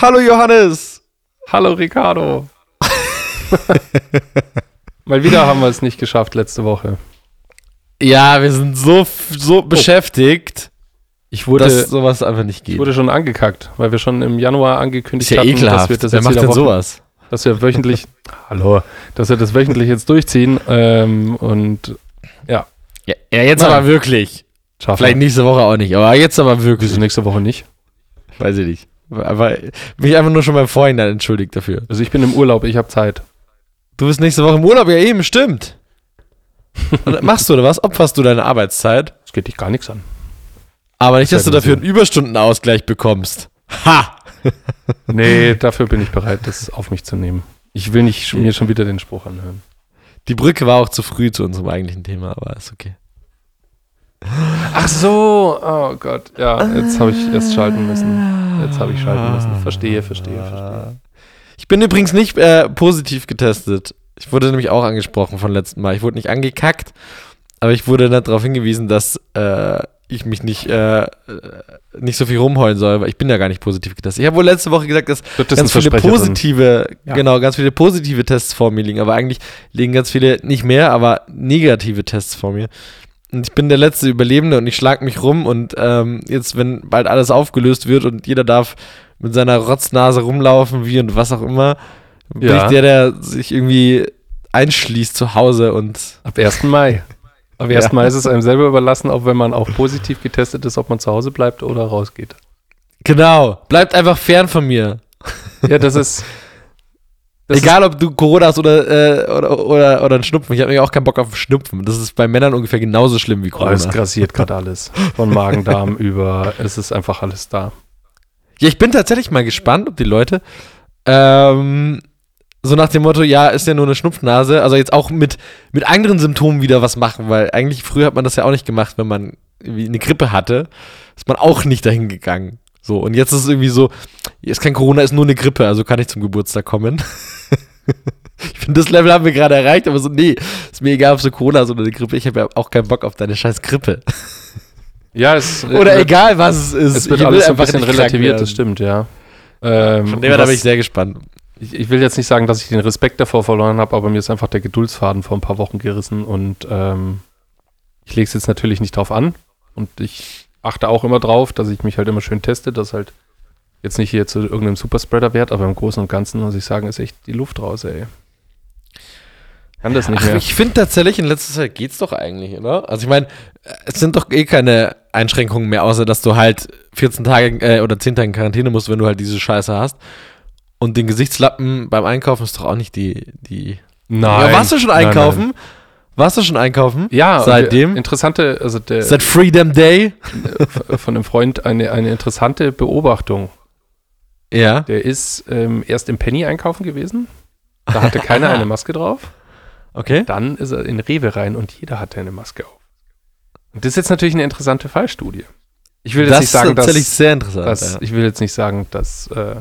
Hallo Johannes. Hallo Ricardo. Mal wieder haben wir es nicht geschafft letzte Woche. Ja, wir sind so, so oh. beschäftigt, ich wurde, dass sowas einfach nicht geht. Ich wurde schon angekackt, weil wir schon im Januar angekündigt ist ja hatten, ekelhaft. dass wir das Wer jetzt macht denn sowas? dass wir wöchentlich, hallo, dass wir das wöchentlich jetzt durchziehen ähm, und ja. Ja, ja jetzt Nein. aber wirklich. Schaffen Vielleicht nächste Woche auch nicht, aber jetzt aber wirklich. Wieso nächste Woche nicht? Weiß ich nicht. Aber mich einfach nur schon beim Vorhinein entschuldigt dafür. Also ich bin im Urlaub, ich habe Zeit. Du bist nächste Woche im Urlaub, ja eben, stimmt. Machst du oder was? Opferst du deine Arbeitszeit? Das geht dich gar nichts an. Aber nicht, dass du dafür einen Überstundenausgleich bekommst. Ha! Nee, dafür bin ich bereit, das auf mich zu nehmen. Ich will nicht mir schon wieder den Spruch anhören. Die Brücke war auch zu früh zu unserem eigentlichen Thema, aber ist okay. Ach so, oh Gott. Ja, jetzt habe ich erst schalten müssen. Jetzt habe ich schalten müssen. Verstehe, verstehe, verstehe. Ich bin übrigens nicht äh, positiv getestet. Ich wurde nämlich auch angesprochen von letzten Mal. Ich wurde nicht angekackt, aber ich wurde dann darauf hingewiesen, dass äh, ich mich nicht, äh, äh, nicht so viel rumheulen soll, weil ich bin ja gar nicht positiv getestet. Ich habe wohl letzte Woche gesagt, dass das ganz viele positive, Ja. genau, ganz viele positive Tests vor mir liegen, aber eigentlich liegen ganz viele, nicht mehr, aber negative Tests vor mir. Und ich bin der letzte Überlebende und ich schlag mich rum und ähm, jetzt, wenn bald alles aufgelöst wird und jeder darf mit seiner Rotznase rumlaufen, wie und was auch immer, bin Ja. ich der, der sich irgendwie einschließt zu Hause und Ab 1. Mai. Ab 1. Mai ist es einem selber überlassen, ob wenn man auch positiv getestet ist, ob man zu Hause bleibt oder rausgeht. genau, bleibt einfach fern von mir. Ja, das ist. Das Egal, ob du Corona hast oder, äh, oder, oder, oder einen Schnupfen. Ich habe nämlich auch keinen Bock auf Schnupfen. Das ist bei Männern ungefähr genauso schlimm wie Ist, oh, Corona. es grassiert gerade alles. Von Magen, Darm über. Es ist einfach alles da. Ja, ich bin tatsächlich mal gespannt, ob die Leute ähm, so nach dem Motto, ja, ist ja nur eine Schnupfnase, also jetzt auch mit, mit anderen Symptomen wieder was machen, weil eigentlich früher hat man das ja auch nicht gemacht, wenn man irgendwie eine Grippe hatte, ist man auch nicht dahin gegangen. So, und jetzt ist es irgendwie so, ist kein Corona, ist nur eine Grippe, also kann ich zum Geburtstag kommen. ich finde, das Level haben wir gerade erreicht, aber so, nee, ist mir egal, ob so Corona ist oder eine Grippe, ich habe ja auch keinen Bock auf deine scheiß Grippe. Ja, es. Oder äh, egal, was es ist. Es wird ich alles ein bisschen relativiert, das stimmt, ja. Ähm, Von dem her, da bin ich sehr gespannt. ich, ich will jetzt nicht sagen, dass ich den Respekt davor verloren habe, aber mir ist einfach der Geduldsfaden vor ein paar Wochen gerissen und ähm, ich lege es jetzt natürlich nicht drauf an und ich achte auch immer drauf, dass ich mich halt immer schön teste, dass halt jetzt nicht hier zu irgendeinem Superspreader wert, aber im Großen und Ganzen muss ich sagen, ist echt die Luft raus, ey. Kann das nicht Ach, mehr. ich finde tatsächlich, in letzter Zeit geht's doch eigentlich, oder? Also ich meine, es sind doch eh keine Einschränkungen mehr, außer dass du halt 14 Tage äh, oder 10 Tage in Quarantäne musst, wenn du halt diese Scheiße hast. Und den Gesichtslappen beim Einkaufen ist doch auch nicht die. die Nein. Ja, warst du schon Nein, einkaufen? nein. Warst du schon einkaufen? Ja, Seitdem? Interessante, also der Seit Freedom Day? von einem Freund eine, eine interessante Beobachtung. Ja. Der ist ähm, erst im Penny einkaufen gewesen. Da hatte keiner eine Maske drauf. Okay. Dann ist er in Rewe rein und jeder hatte eine Maske auf. Und das ist jetzt natürlich eine interessante Fallstudie. Ich will jetzt das nicht sagen, ist tatsächlich dass, sehr interessant. dass ja. ich will jetzt nicht sagen, dass äh,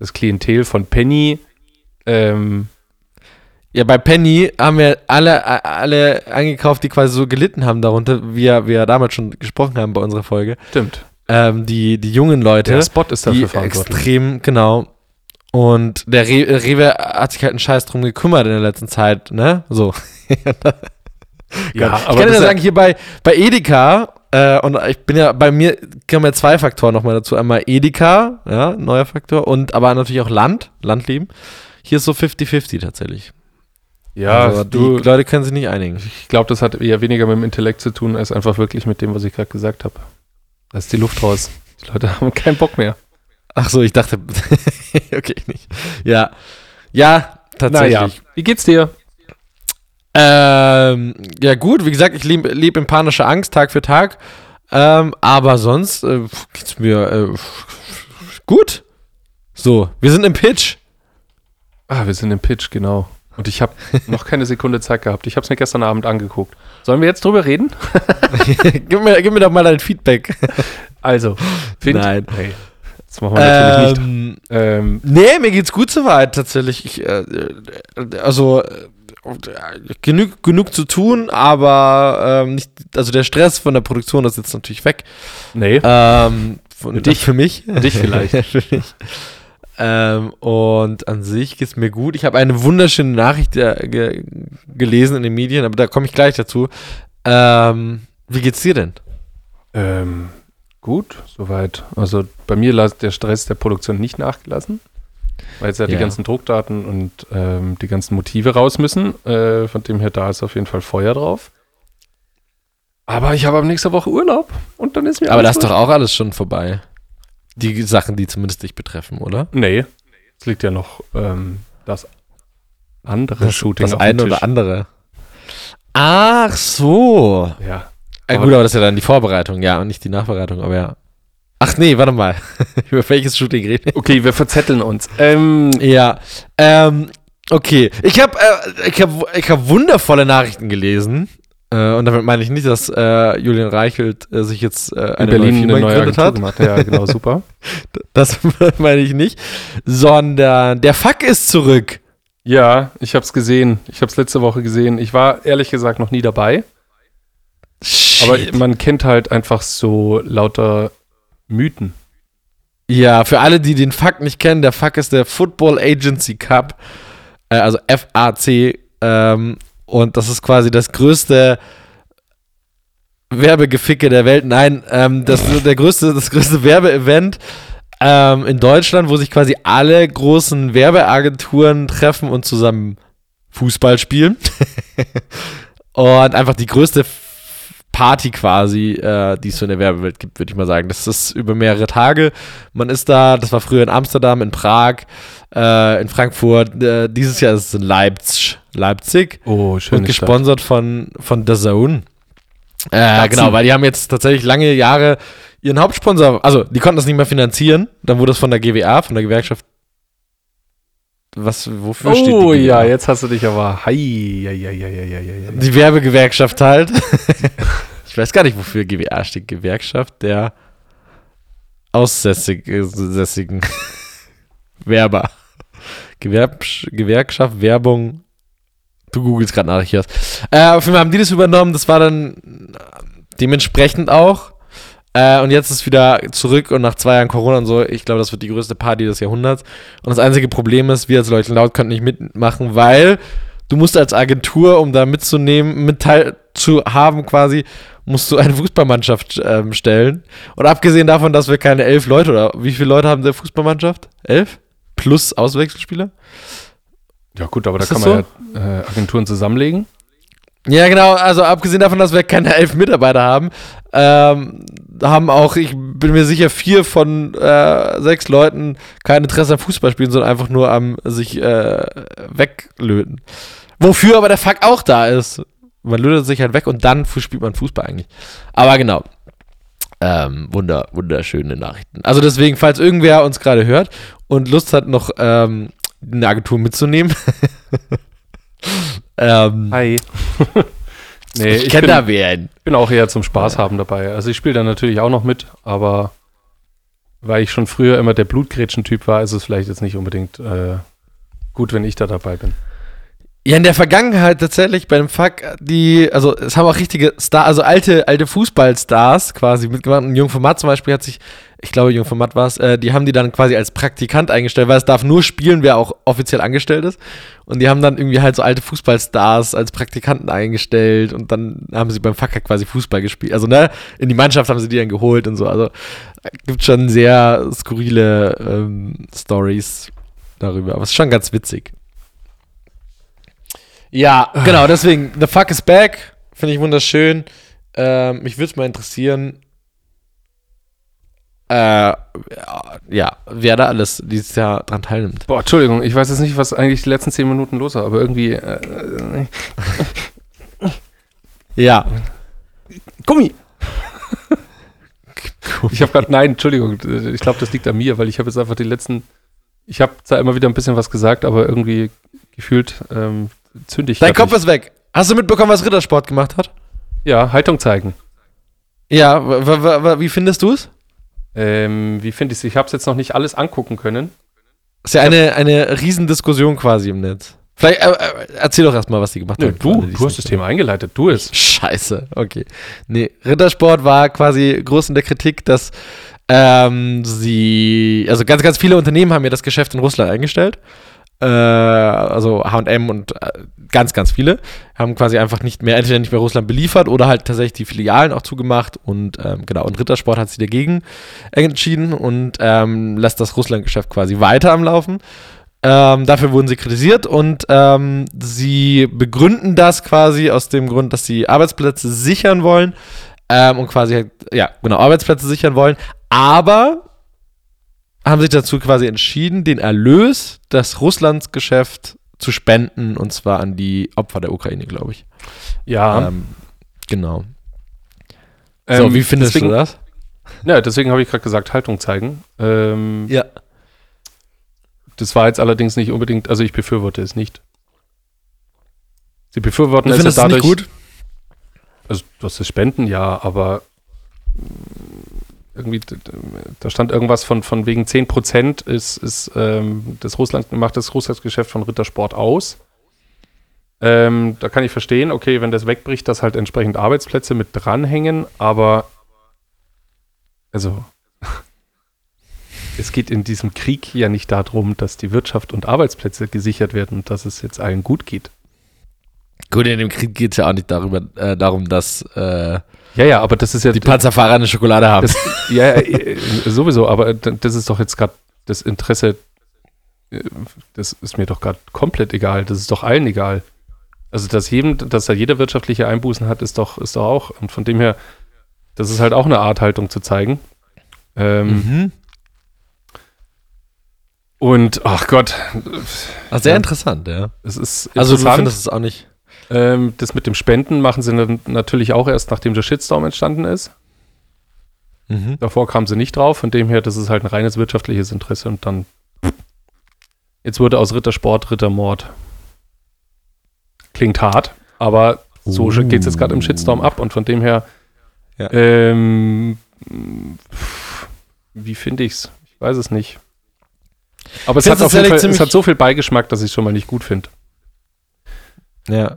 das Klientel von Penny ähm, ja, bei Penny haben wir alle, alle eingekauft, die quasi so gelitten haben darunter, wie wir, wir damals schon gesprochen haben bei unserer Folge. stimmt. Ähm, die, die jungen Leute. Der Spot ist dafür verantwortlich. extrem, genau. Und der Re Rewe hat sich halt einen Scheiß drum gekümmert in der letzten Zeit, ne? So. Ja, ich aber kann ja sagen, hier bei, bei Edeka, äh, und ich bin ja, bei mir kommen ja zwei Faktoren nochmal dazu. Einmal Edeka, ja, neuer Faktor, und aber natürlich auch Land, Landleben. Hier ist so 50-50 tatsächlich. Ja, also, du, die Leute können sich nicht einigen. ich glaube, das hat eher weniger mit dem Intellekt zu tun, als einfach wirklich mit dem, was ich gerade gesagt habe. Da ist die Luft raus. Die Leute haben keinen Bock mehr. Ach so, ich dachte, okay, nicht. Ja, ja, tatsächlich. Naja, wie geht's dir? Ähm, ja gut, wie gesagt, ich lebe leb in panischer Angst Tag für Tag. Ähm, aber sonst äh, geht's mir äh, gut. So, wir sind im Pitch. Ah, wir sind im Pitch, genau. Und ich habe noch keine Sekunde Zeit gehabt. Ich habe es mir gestern Abend angeguckt. Sollen wir jetzt drüber reden? gib, mir, gib mir doch mal dein Feedback. Also, find, Nein. Nee, das machen wir natürlich nicht. Ähm, Ähm, nee, mir geht's gut soweit tatsächlich. Ich, äh, äh, also äh, genug, genug zu tun, aber ähm, nicht, also der Stress von der Produktion ist jetzt natürlich weg. nee. Ähm, von, Für dich. Für mich. Für dich vielleicht. für mich. Ähm, und an sich geht es mir gut. Ich habe eine wunderschöne Nachricht äh, ge gelesen in den Medien, aber da komme ich gleich dazu. Ähm, wie geht's dir denn? Ähm, gut, soweit. Also bei mir hat der Stress der Produktion nicht nachgelassen, weil jetzt ja, ja. die ganzen Druckdaten und ähm, die ganzen Motive raus müssen. Äh, von dem her, da ist auf jeden Fall Feuer drauf. Aber ich habe ab nächster Woche Urlaub und dann ist mir. Aber das ist doch auch alles schon vorbei. Die Sachen, die zumindest dich betreffen, oder? Nee. Es liegt ja noch ähm, das andere das, Shooting. Das eine oder andere. Ach so. Ja. Äh, gut, aber das ist ja dann die Vorbereitung, ja, und nicht die Nachbereitung, aber ja. Ach nee, warte mal. Über welches Shooting reden Okay, wir verzetteln uns. Ähm, ja. Ähm, okay. Ich habe äh, ich hab, ich hab wundervolle Nachrichten gelesen. Äh, und damit meine ich nicht, dass äh, Julian Reichelt äh, sich jetzt äh, eine In Berlin neue eine neue hat. Gemacht. Ja, genau, super. das meine ich nicht. Sondern der Fuck ist zurück. Ja, ich habe es gesehen. Ich habe es letzte Woche gesehen. Ich war ehrlich gesagt noch nie dabei. Shit. Aber man kennt halt einfach so lauter Mythen. Ja, für alle, die den Fuck nicht kennen, der Fuck ist der Football Agency Cup, äh, also FAC. Ähm, und das ist quasi das größte Werbegeficke der Welt. Nein, ähm, das der größte, das größte Werbeevent ähm, in Deutschland, wo sich quasi alle großen Werbeagenturen treffen und zusammen Fußball spielen. und einfach die größte Party quasi, äh, die es so in der Werbewelt gibt, würde ich mal sagen. Das ist über mehrere Tage. Man ist da, das war früher in Amsterdam, in Prag, äh, in Frankfurt. Äh, dieses Jahr ist es in Leipzig. Leipzig. Oh, schön. Und gesponsert von, von The Zone. Äh, genau, weil die haben jetzt tatsächlich lange Jahre ihren Hauptsponsor, also die konnten das nicht mehr finanzieren. Dann wurde es von der GWA, von der Gewerkschaft. Was, wofür oh, steht die? Oh ja, jetzt hast du dich aber. Hei, hei, hei, hei, Die Werbegewerkschaft halt. ich weiß gar nicht, wofür GWA steht. Gewerkschaft der aussässigen Werber. Gewerb Gewerkschaft Werbung Du googelst gerade nach, ich. Äh, auf jeden Fall haben die das übernommen, das war dann dementsprechend auch. Äh, und jetzt ist wieder zurück und nach zwei Jahren Corona und so, ich glaube, das wird die größte Party des Jahrhunderts. Und das einzige Problem ist, wir als Leute laut können nicht mitmachen, weil du musst als Agentur, um da mitzunehmen, mit teil zu haben quasi, musst du eine Fußballmannschaft ähm, stellen. Und abgesehen davon, dass wir keine elf Leute oder wie viele Leute haben der Fußballmannschaft? Elf? Plus Auswechselspieler? Ja, gut, aber ist da kann man so? ja äh, Agenturen zusammenlegen. Ja, genau. Also abgesehen davon, dass wir keine elf Mitarbeiter haben, ähm, haben auch, ich bin mir sicher, vier von äh, sechs Leuten kein Interesse am Fußballspielen, sondern einfach nur am sich äh, weglöten. Wofür aber der Fuck auch da ist. Man lötet sich halt weg und dann spielt man Fußball eigentlich. Aber genau. Ähm, wunder, wunderschöne Nachrichten. Also deswegen, falls irgendwer uns gerade hört und Lust hat, noch ähm, eine Agentur mitzunehmen. ähm, Hi. nee, ich, ich kenne da wen. bin auch eher zum Spaß haben dabei. Also ich spiele da natürlich auch noch mit, aber weil ich schon früher immer der Blutgrätschen-Typ war, ist es vielleicht jetzt nicht unbedingt äh, gut, wenn ich da dabei bin. Ja, in der Vergangenheit tatsächlich bei dem Fuck, die, also es haben auch richtige Star, also alte, alte Fußballstars quasi mitgemacht. Ein Jung von Matt zum Beispiel hat sich, ich glaube, Jung von Matt war es, äh, die haben die dann quasi als Praktikant eingestellt, weil es darf nur spielen, wer auch offiziell angestellt ist. Und die haben dann irgendwie halt so alte Fußballstars als Praktikanten eingestellt und dann haben sie beim Fucker quasi Fußball gespielt. Also, ne, in die Mannschaft haben sie die dann geholt und so. Also, gibt schon sehr skurrile ähm, Stories darüber. Aber es ist schon ganz witzig. Ja, genau, deswegen, The Fuck is Back, finde ich wunderschön. Ähm, mich würde es mal interessieren, äh, ja, wer da alles dieses Jahr dran teilnimmt. Boah, Entschuldigung, ich weiß jetzt nicht, was eigentlich die letzten zehn Minuten los war, aber irgendwie. Äh, ja. Gummi! Ich habe gerade, nein, Entschuldigung, ich glaube, das liegt an mir, weil ich habe jetzt einfach die letzten, ich habe zwar immer wieder ein bisschen was gesagt, aber irgendwie gefühlt ähm, zünde ich. Dein Kopf ist weg. Hast du mitbekommen, was Rittersport gemacht hat? Ja, Haltung zeigen. Ja, wie findest du es? Ähm, wie finde ich es? Ich habe es jetzt noch nicht alles angucken können. Ist ja eine, eine Riesendiskussion quasi im Netz. Vielleicht äh, äh, erzähl doch erstmal, was die gemacht Nö, haben. du, du hast das Thema eingeleitet, du es. Scheiße, okay. Nee, Rittersport war quasi groß in der Kritik, dass ähm, sie, also ganz, ganz viele Unternehmen haben ja das Geschäft in Russland eingestellt. Äh, also HM und äh, ganz, ganz viele haben quasi einfach nicht mehr, entweder nicht mehr Russland beliefert oder halt tatsächlich die Filialen auch zugemacht und ähm, genau, und Rittersport hat sich dagegen entschieden und ähm, lässt das Russland-Geschäft quasi weiter am Laufen. Ähm, dafür wurden sie kritisiert und ähm, sie begründen das quasi aus dem Grund, dass sie Arbeitsplätze sichern wollen ähm, und quasi, halt, ja, genau, Arbeitsplätze sichern wollen, aber haben sich dazu quasi entschieden, den Erlös des Russlandsgeschäft zu spenden und zwar an die Opfer der Ukraine, glaube ich. Ja. Ähm, genau. So, ähm, wie findest deswegen, du das? Ja, deswegen habe ich gerade gesagt, Haltung zeigen. Ähm, Ja. Das war jetzt allerdings nicht unbedingt, also ich befürworte es nicht. Sie befürworten Du es ja dadurch. nicht gut? Also, das ist Spenden, ja, aber irgendwie, da stand irgendwas von, von wegen 10% ist, ist ähm, das Russland, macht das Russlandsgeschäft von Rittersport aus. Ähm, da kann ich verstehen, okay, wenn das wegbricht, dass halt entsprechend Arbeitsplätze mit dranhängen, aber also es geht in diesem Krieg ja nicht darum, dass die Wirtschaft und Arbeitsplätze gesichert werden und dass es jetzt allen gut geht. Gut, in dem Krieg geht es ja auch nicht darüber, äh, darum, dass äh, Ja, ja, aber das ist ja die Panzerfahrer eine Schokolade haben. Das, ja, ja, äh, sowieso, aber das ist doch jetzt gerade das Interesse, äh, das ist mir doch gerade komplett egal. Das ist doch allen egal. Also, dass jedem, dass er jeder wirtschaftliche Einbußen hat, ist doch, ist doch auch. Und von dem her, das ist halt auch eine Art Haltung zu zeigen. Ähm, mhm. Und, ach Gott, Ah, sehr Ja. interessant, ja. es ist Also du interessant. findest es auch nicht. Ähm, das mit dem Spenden machen sie dann natürlich auch erst, nachdem der Shitstorm entstanden ist. Mhm. Davor kamen sie nicht drauf, von dem her, das ist halt ein reines wirtschaftliches Interesse und dann. Jetzt wurde aus Rittersport Rittermord. Klingt hart, aber so Uh. geht es jetzt gerade im Shitstorm ab und von dem her. Ja. Ähm, wie finde ich's? Ich weiß es nicht. Aber es hat, auf jeden Fall, es hat so viel Beigeschmack, dass ich es schon mal nicht gut finde. Ja.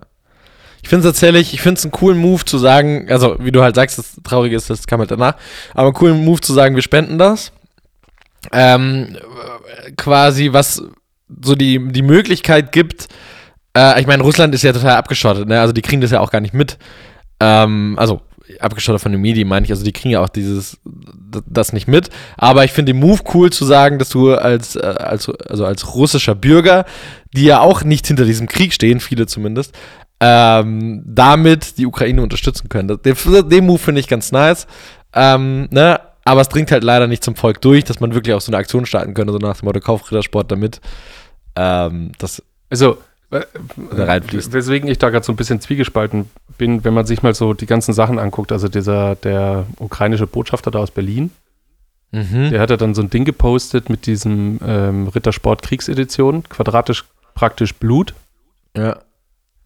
Ich finde es tatsächlich, ich finde es einen coolen Move zu sagen, also wie du halt sagst, das Traurige ist, das kam halt danach, aber einen coolen Move zu sagen, wir spenden das. Ähm, äh, quasi, was so die, die Möglichkeit gibt, äh, ich meine, Russland ist ja total abgeschottet, ne? Also die kriegen das ja auch gar nicht mit. Ähm, also abgeschottet von den Medien meine ich, also die kriegen ja auch dieses das nicht mit. Aber ich finde den Move cool zu sagen, dass du als, äh, als also als russischer Bürger, die ja auch nicht hinter diesem Krieg stehen, viele zumindest, ähm, damit die Ukraine unterstützen können. Den, den Move finde ich ganz nice. Ähm, ne? Aber es dringt halt leider nicht zum Volk durch, dass man wirklich auch so eine Aktion starten könnte, so nach dem Motto Kauf Rittersport damit. Ähm, das Also, äh, reinfließt. weswegen ich da gerade so ein bisschen zwiegespalten bin, wenn man sich mal so die ganzen Sachen anguckt. Also dieser, der ukrainische Botschafter da aus Berlin, mhm. der hat ja dann so ein Ding gepostet mit diesem ähm, Rittersport Kriegsedition, quadratisch praktisch Blut, ja.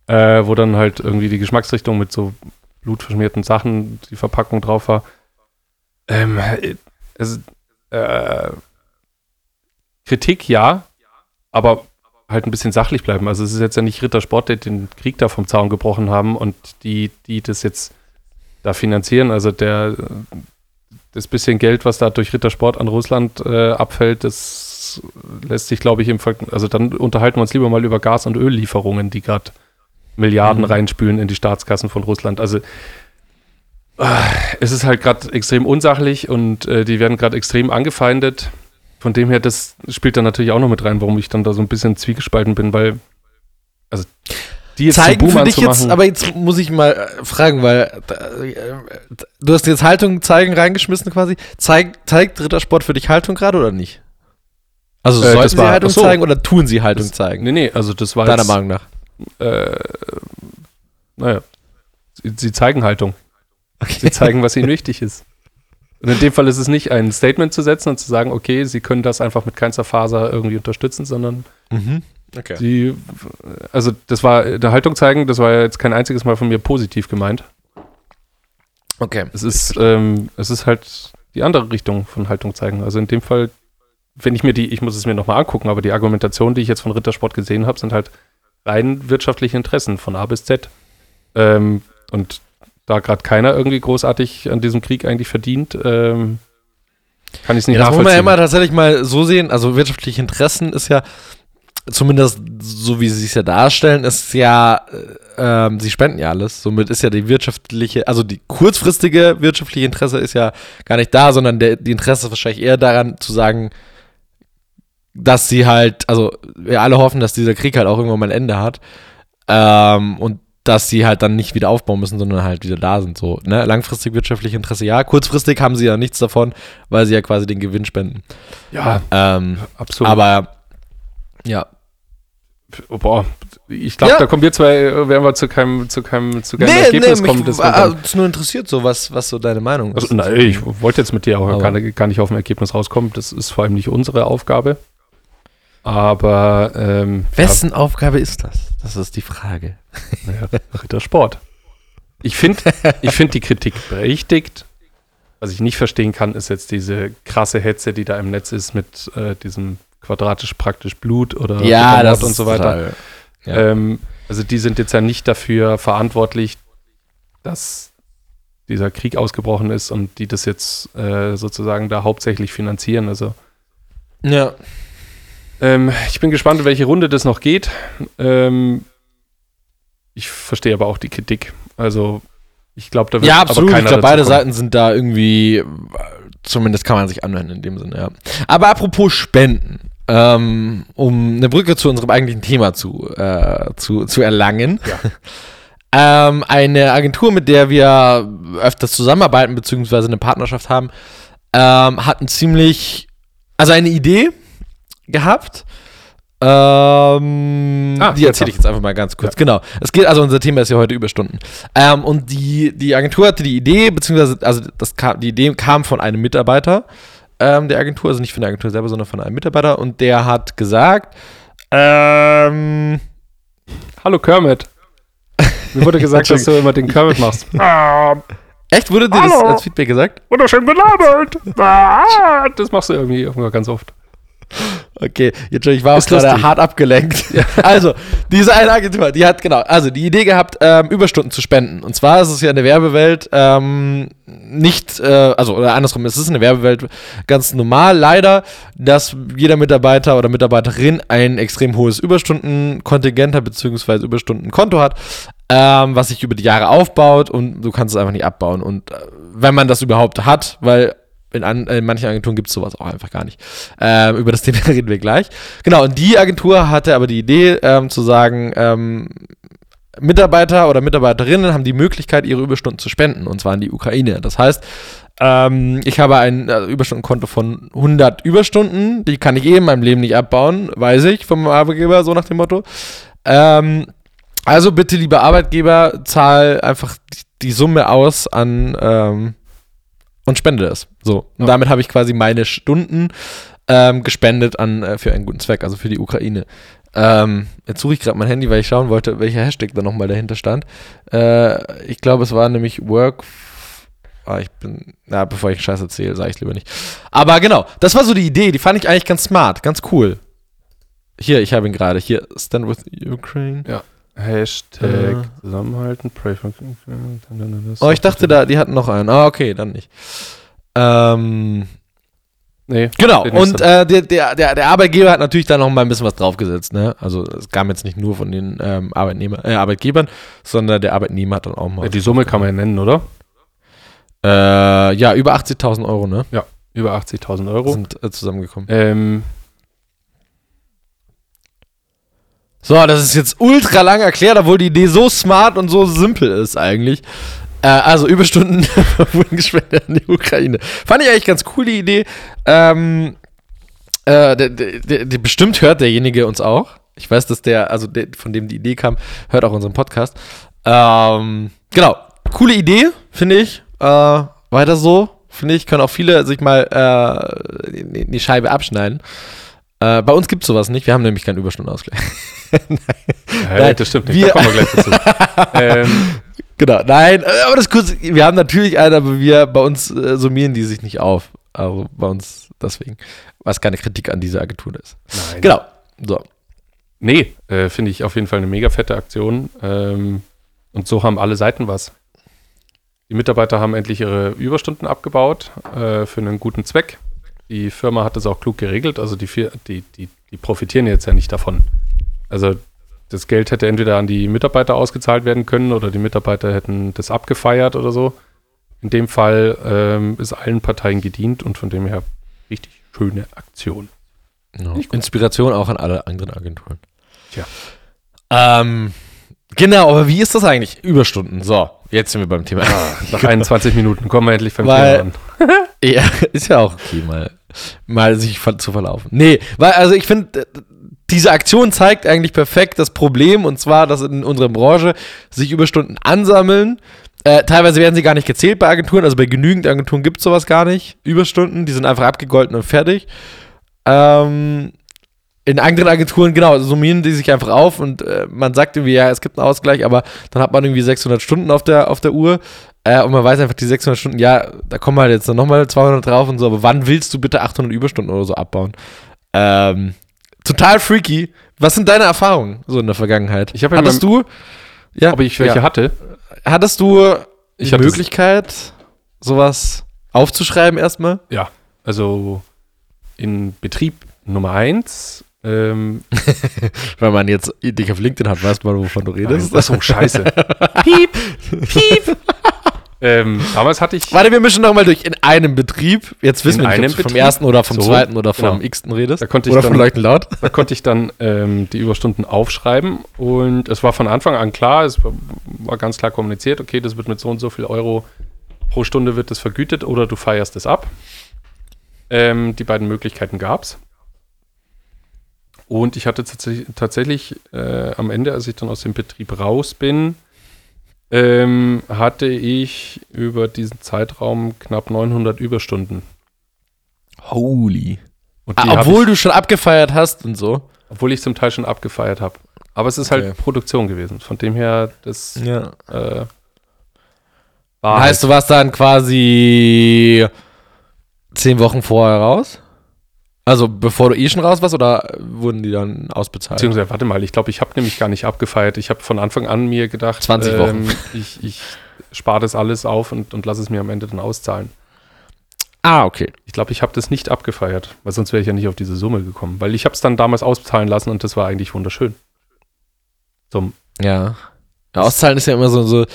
Äh, wo dann halt irgendwie die Geschmacksrichtung mit so blutverschmierten Sachen, die Verpackung drauf war. Ähm, äh, also, äh, Kritik ja, aber halt ein bisschen sachlich bleiben. Also es ist jetzt ja nicht Rittersport, der den Krieg da vom Zaun gebrochen haben und die, die das jetzt da finanzieren. Also der das bisschen Geld, was da durch Rittersport an Russland äh, abfällt, das lässt sich, glaube ich, im Ver also dann unterhalten wir uns lieber mal über Gas- und Öllieferungen, die gerade Milliarden Mhm. reinspülen in die Staatskassen von Russland. Also es ist halt gerade extrem unsachlich und äh, die werden gerade extrem angefeindet. Von dem her, das spielt dann natürlich auch noch mit rein, warum ich dann da so ein bisschen zwiegespalten bin, weil also die jetzt zeigen für dich jetzt, aber jetzt muss ich mal äh, fragen, weil äh, du hast jetzt Haltung zeigen reingeschmissen quasi. Zeig, zeigt Rittersport für dich Haltung gerade oder nicht? Also Äh, sollten sie war- Haltung so. zeigen oder tun sie Haltung Das- zeigen? Nee, nee, also das war Deiner jetzt, Meinung nach. Äh, naja, sie, sie zeigen Haltung. Sie zeigen, was ihnen wichtig ist. Und in dem Fall ist es nicht ein Statement zu setzen und zu sagen, okay, sie können das einfach mit keinster Faser irgendwie unterstützen, sondern Mhm. Okay. sie, also das war, der Haltung zeigen, das war ja jetzt kein einziges Mal von mir positiv gemeint. Okay. Es ist, ähm, es ist halt die andere Richtung von Haltung zeigen. Also in dem Fall, wenn ich mir die, ich muss es mir nochmal angucken, aber die Argumentation, die ich jetzt von Rittersport gesehen habe, sind halt rein wirtschaftliche Interessen von A bis Z. Ähm, und da gerade keiner irgendwie großartig an diesem Krieg eigentlich verdient, ähm, kann ich es nicht Ja, das muss man ja nachvollziehen. immer tatsächlich mal so sehen. Also wirtschaftliche Interessen ist ja, zumindest so wie sie es ja darstellen, ist ja, äh, ähm, sie spenden ja alles. Somit ist ja die wirtschaftliche, also die kurzfristige wirtschaftliche Interesse ist ja gar nicht da, sondern der, die Interesse ist wahrscheinlich eher daran zu sagen, dass sie halt, also wir alle hoffen, dass dieser Krieg halt auch irgendwann mal ein Ende hat. Ähm, und dass sie halt dann nicht wieder aufbauen müssen, sondern halt wieder da sind. So, ne? Langfristig wirtschaftliche Interesse, ja. Kurzfristig haben sie ja nichts davon, weil sie ja quasi den Gewinn spenden. ja, Ähm, absolut. aber ja. Oh, boah, ich glaube, Ja. da kommen wir zwei, äh, werden wir zu keinem, zu keinem, zu keinem Ergebnis kommen. mich das war wir dann- also, nur interessiert so, was, was so deine Meinung ist. also, nein, ich wollte jetzt mit dir auch gar, nicht- gar nicht auf ein Ergebnis rauskommen. Das ist vor allem nicht unsere Aufgabe. Aber ähm, Wessen Aufgabe ist das? Das ist die Frage. ja, naja, Rittersport. Ich finde ich find die Kritik berechtigt. Was ich nicht verstehen kann, ist jetzt diese krasse Hetze, die da im Netz ist mit äh, diesem quadratisch praktisch Blut oder ja, Rittermord das und so weiter. total- Ja. Ähm, also die sind jetzt ja nicht dafür verantwortlich, dass dieser Krieg ausgebrochen ist und die das jetzt äh, sozusagen da hauptsächlich finanzieren. Also ja. Ähm, ich bin gespannt, in welche Runde das noch geht. Ähm, ich verstehe aber auch die Kritik. Also ich glaube, da wird Ja, aber absolut. Ich glaube, beide. Seiten sind da irgendwie, zumindest kann man sich anhören in dem Sinne, ja. Aber apropos Spenden, ähm, um eine Brücke zu unserem eigentlichen Thema zu, äh, zu, zu erlangen. ähm, eine Agentur, mit der wir öfters zusammenarbeiten, beziehungsweise eine Partnerschaft haben, ähm, hat ein ziemlich, also eine Idee gehabt. Ähm, Ah, die erzähle ich jetzt einfach mal ganz kurz. Genau. Es geht, also unser Thema ist ja heute Überstunden. Ähm, und die, die Agentur hatte die Idee, beziehungsweise, also das kam, die Idee kam von einem Mitarbeiter ähm, der Agentur, also nicht von der Agentur selber, sondern von einem Mitarbeiter. Und der hat gesagt, ähm, Hallo Kermit. Mir wurde gesagt, dass du immer den Kermit machst. echt, wurde dir das Hallo. als Feedback gesagt? Wunderschön gelabert. Ah, das machst du irgendwie ganz oft. Okay, jetzt schon, ich war auch gerade lustig. hart abgelenkt. Also, diese eine Agentur, die hat genau, also die Idee gehabt, ähm, Überstunden zu spenden. Und zwar ist es ja in der Werbewelt ähm, nicht, äh, also oder andersrum, es ist in der Werbewelt ganz normal, leider, dass jeder Mitarbeiter oder Mitarbeiterin ein extrem hohes Überstundenkontingent hat, beziehungsweise Überstundenkonto hat, ähm, was sich über die Jahre aufbaut und du kannst es einfach nicht abbauen. Und äh, wenn man das überhaupt hat, weil in, an, in manchen Agenturen gibt es sowas auch einfach gar nicht. Ähm, über das Thema reden wir gleich. Genau, und die Agentur hatte aber die Idee ähm, zu sagen, ähm, Mitarbeiter oder Mitarbeiterinnen haben die Möglichkeit, ihre Überstunden zu spenden, und zwar in die Ukraine. Das heißt, ähm, ich habe ein äh, Überstundenkonto von 100 Überstunden, die kann ich eh in meinem Leben nicht abbauen, weiß ich, vom Arbeitgeber, so nach dem Motto. Ähm, also bitte, lieber Arbeitgeber, zahl einfach die, die Summe aus an ähm, und spende es. So. Und Ja. damit habe ich quasi meine Stunden ähm, gespendet an äh, für einen guten Zweck, also für die Ukraine. Ähm, jetzt suche ich gerade mein Handy, weil ich schauen wollte, welcher Hashtag da nochmal dahinter stand. Äh, ich glaube, es war nämlich Work. Ah, ich bin. Na, bevor ich Scheiß erzähle, sage ich lieber nicht. Aber genau, das war so die Idee. Die fand ich eigentlich ganz smart, ganz cool. Hier, ich habe ihn gerade. Hier, Stand with Ukraine. Hashtag Äh. zusammenhalten, pray for Oh, ich dachte, da, die hatten noch einen. Ah, okay, dann nicht. Ähm, Nee, genau, und äh, der, der, der, Arbeitgeber hat natürlich da noch mal ein bisschen was draufgesetzt. Ne? Also es kam jetzt nicht nur von den ähm, Arbeitnehmer, äh, Arbeitgebern, sondern der Arbeitnehmer hat dann auch mal. Ja, die Summe kann man ja nennen, oder? Äh, ja, über 80.000 Euro, ne? Über 80.000 Euro. Sind äh, zusammengekommen. Ähm, So, das ist jetzt ultra lang erklärt, obwohl die Idee so smart und so simpel ist eigentlich. Äh, also Überstunden wurden gespendet an die Ukraine. Fand ich eigentlich ganz cool, die Idee. Ähm, äh, der, der, der, bestimmt hört derjenige uns auch. Ich weiß, dass der, also von dem die Idee kam, hört auch unseren Podcast. Ähm, genau, coole Idee, finde ich. Äh, weiter so, finde ich, können auch viele sich mal äh, die Scheibe abschneiden. Äh, bei uns gibt es sowas nicht. Wir haben nämlich keinen Überstundenausgleich. ja, Nein, das stimmt nicht. wir- da kommen wir gleich dazu. ähm, Genau, nein, äh, aber das kurz, wir haben natürlich einen, aber wir, bei uns äh, summieren die sich nicht auf. Also bei uns deswegen, was keine Kritik an dieser Agentur ist. nein. Genau, so. Nee, äh, finde ich auf jeden Fall eine mega fette Aktion. Ähm, und so haben alle Seiten was. Die Mitarbeiter haben endlich ihre Überstunden abgebaut äh, für einen guten Zweck. Die Firma hat das auch klug geregelt, also die, die, die, die profitieren jetzt ja nicht davon. Also das Geld hätte entweder an die Mitarbeiter ausgezahlt werden können oder die Mitarbeiter hätten das abgefeiert oder so. In dem Fall ähm, ist allen Parteien gedient und von dem her richtig schöne Aktion. Ja. Inspiration auch an alle anderen Agenturen. Tja. Ähm, genau, aber wie ist das eigentlich? Überstunden. So, jetzt sind wir beim Thema. Ah, nach 21 Minuten kommen wir endlich beim Weil- Thema an. ja, ist ja auch okay, mal, mal sich zu verlaufen. Nee, weil, also ich finde, diese Aktion zeigt eigentlich perfekt das Problem, und zwar, dass in unserer Branche sich Überstunden ansammeln. Äh, teilweise werden sie gar nicht gezählt bei Agenturen, also bei genügend Agenturen gibt es sowas gar nicht. Überstunden, die sind einfach abgegolten und fertig. Ähm, in anderen Agenturen, genau, summieren die sich einfach auf und äh, man sagt irgendwie, ja, es gibt einen Ausgleich, aber dann hat man irgendwie 600 Stunden auf der, auf der Uhr äh, und man weiß einfach, die 600 Stunden, ja, da kommen halt jetzt nochmal 200 drauf und so, aber wann willst du bitte 800 Überstunden oder so abbauen? Ähm, total freaky. Was sind deine Erfahrungen so in der Vergangenheit? Ich hab ja Hattest du, ja, Ob ich welche ja. hatte? hattest du Ich die hatte- Möglichkeit, sowas aufzuschreiben erstmal? Ja, also in Betrieb Nummer 1. Ähm, Weil man jetzt dich auf LinkedIn hat, weißt du mal, wovon du redest. Achso, scheiße. Piep, piep. ähm, damals hatte ich. Warte, wir mischen noch mal durch. In einem Betrieb. Jetzt wissen In wir nicht, einem ob du vom ersten oder vom So, zweiten oder vom genau. x-ten redest. Da konnte ich oder dann- von Leuchten laut. Da konnte ich dann ähm, die Überstunden aufschreiben und es war von Anfang an klar, es war, war ganz klar kommuniziert, okay, das wird mit so und so viel Euro pro Stunde wird das vergütet oder du feierst es ab. Ähm, die beiden Möglichkeiten gab es. Und ich hatte tatsächlich, tatsächlich äh, am Ende, als ich dann aus dem Betrieb raus bin, ähm, hatte ich über diesen Zeitraum knapp 900 Überstunden. Holy. Ah, obwohl du schon abgefeiert hast und so. Obwohl ich zum Teil schon abgefeiert habe. Aber es ist Okay. halt Produktion gewesen. Von dem her, das Ja. äh, war heißt, du warst dann quasi zehn Wochen vorher raus? Also bevor du eh schon raus warst oder wurden die dann ausbezahlt? Beziehungsweise, warte mal, ich glaube, ich habe nämlich gar nicht abgefeiert. Ich habe von Anfang an mir gedacht, 20 Wochen. ich, ich spare das alles auf und, und lasse es mir am Ende dann auszahlen. Ah, okay. Ich glaube, ich habe das nicht abgefeiert, weil sonst wäre ich ja nicht auf diese Summe gekommen. Weil ich habe es dann damals auszahlen lassen und das war eigentlich wunderschön. Ja. ja auszahlen ist ja immer so, so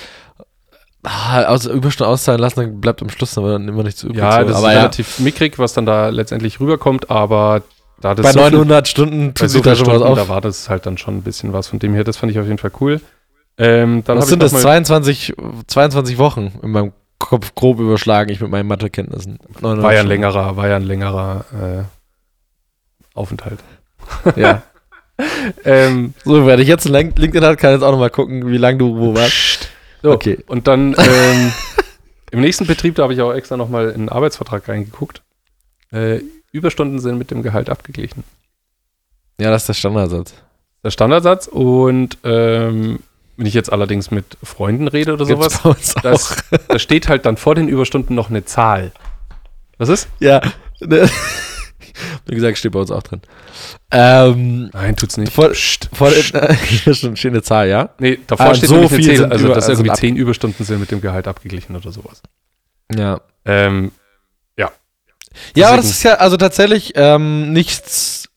ah, aus, Überstunden auszahlen lassen, dann bleibt am Schluss dann immer nichts übrig. ja, das aber ist ja, relativ mickrig, was dann da letztendlich rüberkommt, aber da das bei so viel- 900 Stunden bei tut sich da schon was Stunden, auf. da war das halt dann schon ein bisschen was. Von dem her, das fand ich auf jeden Fall cool. Ähm, dann Was sind ich das? noch mal- 22, 22 Wochen in meinem Kopf grob überschlagen, ich mit meinen Mathekenntnissen. 900 War ja ein Stunden. längerer, war ja ein längerer äh, Aufenthalt. Ja. Ähm, So, wer dich jetzt in Link- LinkedIn hat, kann jetzt auch nochmal gucken, wie lange du wo warst. So, Okay. Und dann ähm, im nächsten Betrieb, da habe ich auch extra nochmal in den Arbeitsvertrag reingeguckt. Äh, Überstunden sind mit dem Gehalt abgeglichen. Ja, das ist der Standardsatz. Der Standardsatz und ähm, wenn ich jetzt allerdings mit Freunden rede oder Gibt's sowas, das, da steht halt dann vor den Überstunden noch eine Zahl. Was ist? Ja. Ne? Wie gesagt, steht bei uns auch drin. Ähm, Nein, tut's nicht. Voll- Psst, psst. äh, schon schöne Zahl, ja? Nee, davor Ah, steht so eine viel sind also über- dass sind irgendwie 10 Überstunden sind mit dem Gehalt abgeglichen oder sowas. Ja. Ähm, Ja, aber Deswegen- das ist ja also tatsächlich ähm, nichts.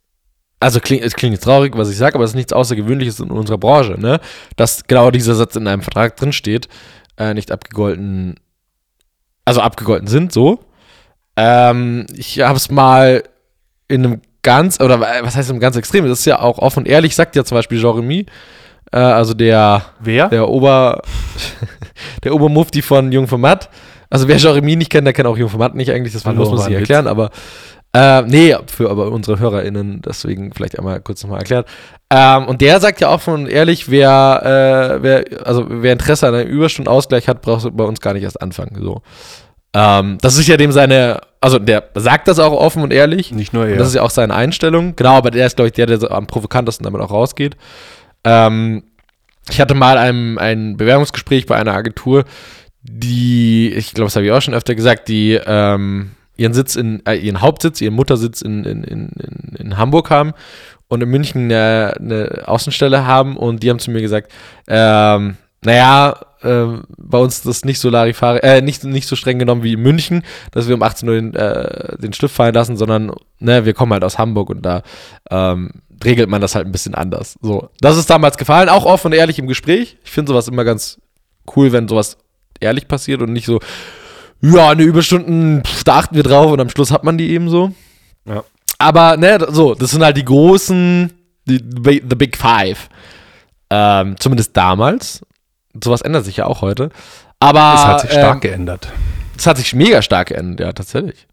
Also klingt, es klingt jetzt traurig, was ich sage, aber es ist nichts Außergewöhnliches in unserer Branche, ne? Dass genau dieser Satz in einem Vertrag drin steht, äh, nicht abgegolten, also abgegolten sind, so. Ähm, ich habe es mal in einem ganz, oder was heißt im ganz Extrem? Das ist ja auch offen und ehrlich, sagt ja zum Beispiel Jeremy, äh, also der wer? der Ober, der Obermufti von Jung von Matt. Also wer Jeremy nicht kennt, der kennt auch Jung von Matt nicht eigentlich, deswegen Hallo, muss man sich erklären, aber äh, nee, für aber unsere HörerInnen, deswegen vielleicht einmal kurz nochmal erklärt. Ähm, und der sagt ja offen und ehrlich, wer, äh, wer, also wer Interesse an einem Überstundenausgleich hat, braucht bei uns gar nicht erst anfangen. So. Ähm, das ist ja dem seine, also der sagt das auch offen und ehrlich. Nicht nur Und er. Das ist ja auch seine Einstellung. Genau, aber der ist, glaube ich, der, der so am provokantesten damit auch rausgeht. Ähm, ich hatte mal ein, ein Bewerbungsgespräch bei einer Agentur, die, ich glaube, das habe ich auch schon öfter gesagt, die ähm, ihren Sitz in, äh, ihren Hauptsitz, ihren Muttersitz in, in, in, in Hamburg haben und in München eine, eine Außenstelle haben und die haben zu mir gesagt, ähm, naja, äh, bei uns ist das nicht so Larifari, äh, nicht, nicht so streng genommen wie in München, dass wir um 18 Uhr den, äh, den Stift fallen lassen, sondern ne, wir kommen halt aus Hamburg und da ähm, regelt man das halt ein bisschen anders. So, das ist damals gefallen, auch offen und ehrlich im Gespräch. Ich finde sowas immer ganz cool, wenn sowas ehrlich passiert und nicht so, ja, eine Überstunden, pff, da achten wir drauf und am Schluss hat man die eben so. Ja. Aber, ne, so, das sind halt die großen, die, the Big Five. Ähm, zumindest damals. Sowas ändert sich ja auch heute. Aber. Es hat sich stark ähm, geändert. es hat sich mega stark geändert, ja, tatsächlich.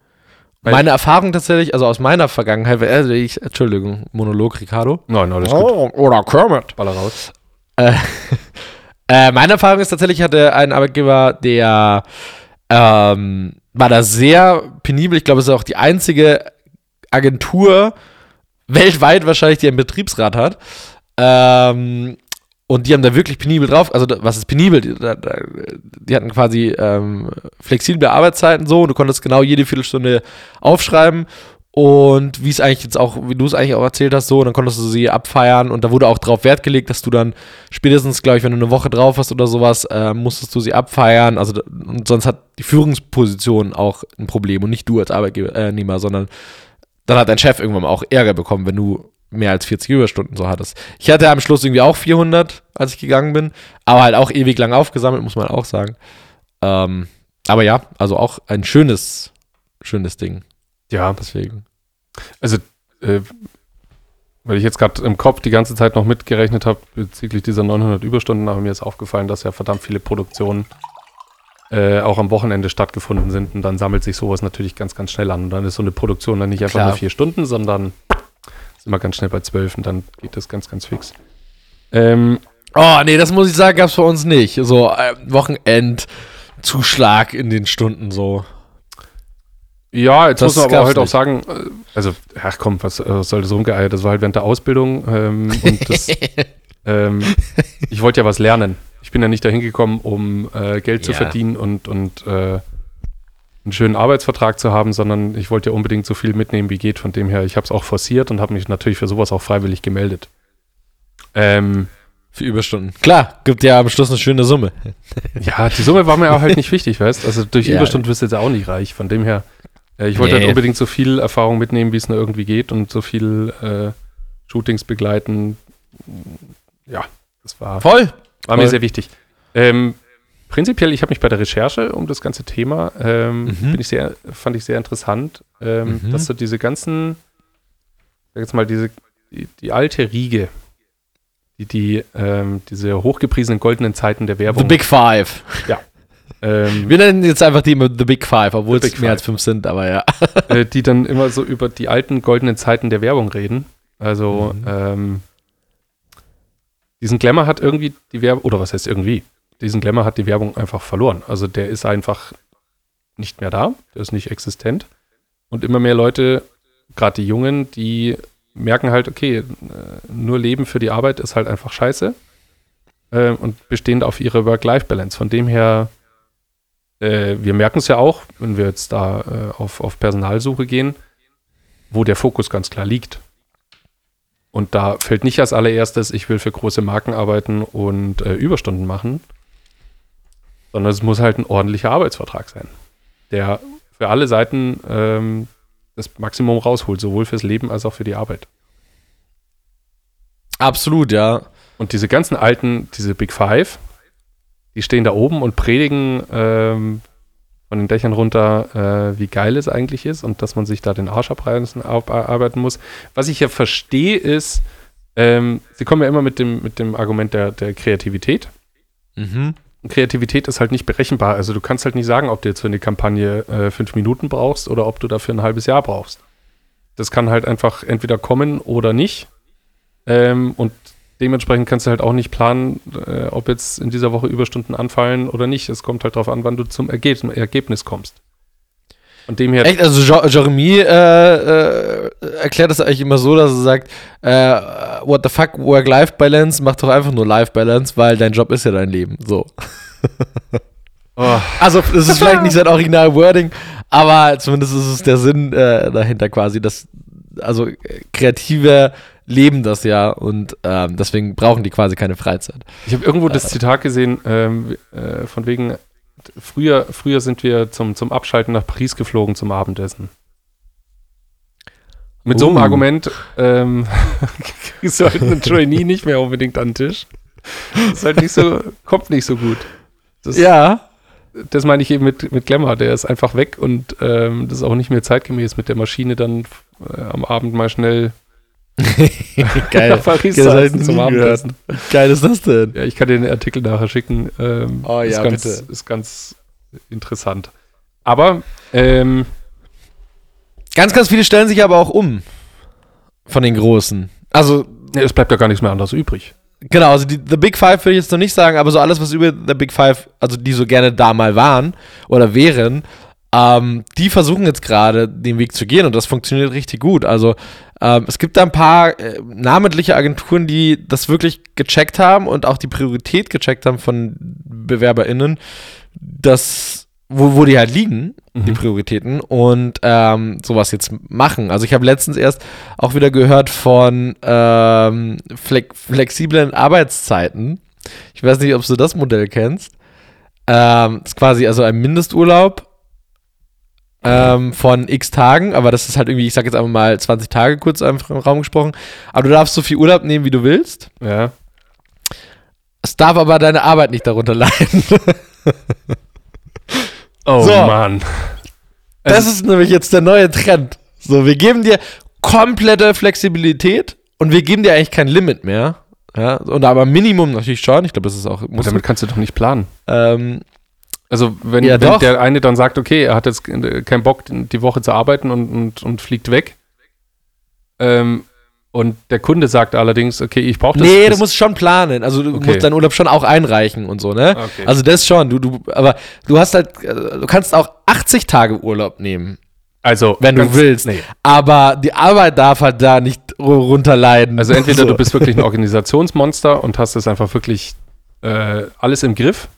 Weil- Meine Erfahrung tatsächlich, also aus meiner Vergangenheit, also ich, Entschuldigung, Monolog, Ricardo. Nein, nein, alles gut. Oh, oder Kermit. Baller raus. Äh, äh, meine Erfahrung ist tatsächlich, ich hatte einen Arbeitgeber, der ähm, war da sehr penibel. Ich glaube, es ist auch die einzige Agentur weltweit wahrscheinlich, die einen Betriebsrat hat. Ähm, und die haben da wirklich penibel drauf. Also, was ist penibel? Die, hatten quasi ähm, flexible Arbeitszeiten so. Und du konntest genau jede Viertelstunde aufschreiben. Und wie es eigentlich jetzt auch, wie du es eigentlich auch erzählt hast, so, dann konntest du sie abfeiern und da wurde auch drauf Wert gelegt, dass du dann spätestens, glaube ich, wenn du eine Woche drauf hast oder sowas, äh, musstest du sie abfeiern. Also und sonst hat die Führungsposition auch ein Problem und nicht du als Arbeitnehmer, sondern dann hat dein Chef irgendwann auch Ärger bekommen, wenn du mehr als 40 Überstunden so hattest. Ich hatte am Schluss irgendwie auch 400, als ich gegangen bin, aber halt auch ewig lang aufgesammelt, muss man auch sagen. Ähm, aber ja, also auch ein schönes, schönes Ding. Ja, Deswegen. also, äh, weil ich jetzt gerade im Kopf die ganze Zeit noch mitgerechnet habe bezüglich dieser 900 Überstunden, aber mir ist aufgefallen, dass ja verdammt viele Produktionen äh, auch am Wochenende stattgefunden sind und dann sammelt sich sowas natürlich ganz, ganz schnell an. Und dann ist so eine Produktion dann nicht einfach Klar. nur vier Stunden, sondern sind wir ganz schnell bei zwölf und dann geht das ganz, ganz fix. Ähm, Oh, nee, das muss ich sagen, gab's bei uns nicht. So äh, Wochenendzuschlag in den Stunden so. Ja, jetzt Das muss man aber halt auch nicht. sagen, äh, also, ach komm, was, was soll das rumgeeiert? Das war halt während der Ausbildung ähm, und das, ähm, ich wollte ja was lernen. Ich bin ja nicht dahin gekommen, um äh, Geld zu Ja. verdienen und, und äh, einen schönen Arbeitsvertrag zu haben, sondern ich wollte ja unbedingt so viel mitnehmen, wie geht. Von dem her, ich habe es auch forciert und habe mich natürlich für sowas auch freiwillig gemeldet. Ähm, Für Überstunden. Klar, gibt ja am Schluss eine schöne Summe. Ja, die Summe war mir auch halt nicht wichtig, weißt Also durch Ja. Überstunden wirst du jetzt auch nicht reich. Von dem her, äh, ich wollte Nee. halt unbedingt so viel Erfahrung mitnehmen, wie es nur irgendwie geht und so viel äh, Shootings begleiten. Ja, das war, Voll. war mir voll. sehr wichtig. Ähm, prinzipiell, ich habe mich bei der Recherche um das ganze Thema, ähm, Mhm. bin ich sehr, fand ich sehr interessant, ähm, Mhm. dass so diese ganzen, sag jetzt mal, diese, die, die alte Riege, die, die ähm, diese hochgepriesenen goldenen Zeiten der The Werbung. Big Five. ähm, Wir nennen jetzt einfach die immer The Big Five, obwohl The es mehr als fünf sind, aber ja. äh, die dann immer so über die alten goldenen Zeiten der Werbung reden. Also, Mhm. ähm, diesen Glamour hat irgendwie die Werbung, oder was heißt irgendwie? Diesen Glamour hat die Werbung einfach verloren. Also, der ist einfach nicht mehr da, der ist nicht existent. Und immer mehr Leute, gerade die Jungen, die merken halt, okay, äh, nur Leben für die Arbeit ist halt einfach scheiße. Äh, und bestehen auf ihre Work-Life-Balance. Von dem her äh, wir merken es ja auch, wenn wir jetzt da auf, auf Personalsuche gehen, wo der Fokus ganz klar liegt. Und da fällt nicht als allererstes, ich will für große Marken arbeiten und Überstunden machen, sondern es muss halt ein ordentlicher Arbeitsvertrag sein, der für alle Seiten ähm, das Maximum rausholt, sowohl fürs Leben als auch für die Arbeit. Absolut, ja. Und diese ganzen alten, diese Big Five, die stehen da oben und predigen ähm, von den Dächern runter, äh, wie geil es eigentlich ist und dass man sich da den Arsch abreißen, arbeiten muss. Was ich ja verstehe ist, ähm, sie kommen ja immer mit dem, mit dem Argument der, der Kreativität. Mhm. Kreativität ist halt nicht berechenbar. Also du kannst halt nicht sagen, ob du jetzt für eine Kampagne äh, fünf Minuten brauchst oder ob du dafür ein halbes Jahr brauchst. Das kann halt einfach entweder kommen oder nicht. Ähm, und dementsprechend kannst du halt auch nicht planen, äh, ob jetzt in dieser Woche Überstunden anfallen oder nicht. Es kommt halt darauf an, wann du zum Ergeb Ergebnis kommst. Von dem her, Echt, also Jeremy äh, äh, erklärt das eigentlich immer so, dass er sagt, äh, what the fuck, Work-Life-Balance, mach doch einfach nur Life-Balance, weil dein Job ist ja dein Leben. So. oh, Also, das ist vielleicht nicht sein Original-Wording, aber zumindest ist es der Sinn äh, dahinter quasi, dass also äh, kreative leben das ja und ähm, deswegen brauchen die quasi keine Freizeit. Ich habe irgendwo das Zitat gesehen, ähm, äh, von wegen, früher, früher sind wir zum, zum Abschalten nach Paris geflogen zum Abendessen. Mit so einem Uh. Argument ähm, kriegst du halt einen Trainee nicht mehr unbedingt an den Tisch. Das ist halt nicht so, kommt nicht so gut. Das, Ja. das meine ich eben mit, mit Glamour, der ist einfach weg und ähm, das ist auch nicht mehr zeitgemäß mit der Maschine dann äh, am Abend mal schnell Geil. nach Paris Das zu hab ich essen nie zum. Abendessen. Geil ist das denn? Ja, ich kann dir den Artikel nachher schicken. Ähm, Oh ist ja, ganz, bitte. Ist ganz interessant. Aber, ähm, Ganz, ganz viele stellen sich aber auch um. Von den Großen. Also, nee, es bleibt ja gar nichts mehr anderes übrig. genau, also die The Big Five würde ich jetzt noch nicht sagen, aber so alles, was über The Big Five, also die so gerne da mal waren oder wären, ähm, die versuchen jetzt gerade den Weg zu gehen und das funktioniert richtig gut. Also ähm, es gibt da ein paar äh, namentliche Agenturen, die das wirklich gecheckt haben und auch die Priorität gecheckt haben von BewerberInnen, das, wo, wo die halt liegen, die Prioritäten, und ähm, sowas jetzt machen. Also ich habe letztens erst auch wieder gehört von ähm, flex flexiblen Arbeitszeiten. Ich weiß nicht, ob du das Modell kennst. Ähm, ist quasi also ein Mindesturlaub ähm, von x Tagen, aber das ist halt irgendwie, ich sag jetzt einfach mal 20 Tage kurz einfach im Raum gesprochen. Aber du darfst so viel Urlaub nehmen, wie du willst. Ja. Es darf aber deine Arbeit nicht darunter leiden. Oh So. Mann. Das ist nämlich jetzt der neue Trend. So, wir geben dir komplette Flexibilität und wir geben dir eigentlich kein Limit mehr. Ja, und aber Minimum natürlich schon. Ich glaube, das ist auch. Muss, damit kannst du doch nicht planen. ähm, Also, wenn, Ja, wenn der eine dann sagt, okay, er hat jetzt äh, keinen Bock, die Woche zu arbeiten und, und, und fliegt weg. Ähm, und der Kunde sagt allerdings, okay, ich brauche das. nee, das, du musst schon planen. Also du Okay. musst deinen Urlaub schon auch einreichen und so, ne? Okay. Also das schon. Du, du, aber du hast halt, äh, du kannst auch 80 Tage Urlaub nehmen, also, wenn du willst. Nee. Aber die Arbeit darf halt da nicht ru- runterleiden. Also entweder so. du bist wirklich ein Organisationsmonster und hast es einfach wirklich äh, alles im Griff.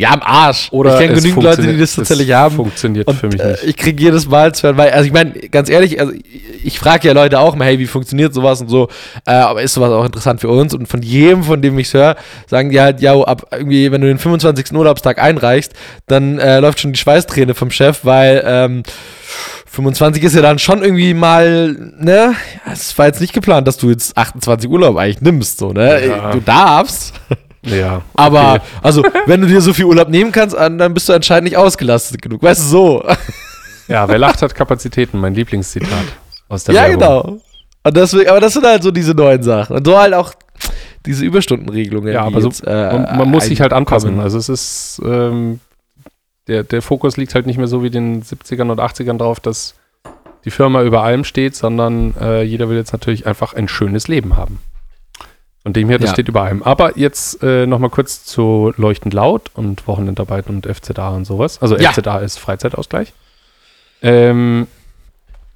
Ja am Arsch. Oder ich kenne es genügend Leute, die das tatsächlich es haben. funktioniert Und für mich äh, nicht. ich kriege jedes Mal zwei, weil, also ich meine, ganz ehrlich, also ich, ich frage ja Leute auch mal, hey, wie funktioniert sowas und so, äh, aber ist sowas auch interessant für uns? Und von jedem, von dem ich höre, sagen die halt, ja, ab irgendwie, wenn du den 25. Urlaubstag einreichst, dann äh, läuft schon die Schweißträne vom Chef, weil ähm, 25 ist ja dann schon irgendwie mal, ne, es war jetzt nicht geplant, dass du jetzt 28 Urlaub eigentlich nimmst, so, ne? Ja. Du darfst, ja. aber, okay. also, wenn du dir so viel Urlaub nehmen kannst, dann bist du anscheinend nicht ausgelastet genug, weißt du, so. Ja, wer lacht, hat Kapazitäten, mein Lieblingszitat aus der Ja, Werbung. genau. Und deswegen, aber das sind halt so diese neuen Sachen. Und so halt auch diese Überstundenregelungen. Ja, aber so, jetzt, äh, man, man muss sich halt anpassen. kommen. Also es ist, ähm, der, der Fokus liegt halt nicht mehr so wie in den 70ern und 80ern drauf, dass die Firma über allem steht, sondern äh, jeder will jetzt natürlich einfach ein schönes Leben haben. Von dem her, das Ja. steht über allem. Aber jetzt äh, nochmal kurz zu Leuchtend Laut und Wochenendarbeit und FZA und sowas. Also Ja. FZA ist Freizeitausgleich. Ähm,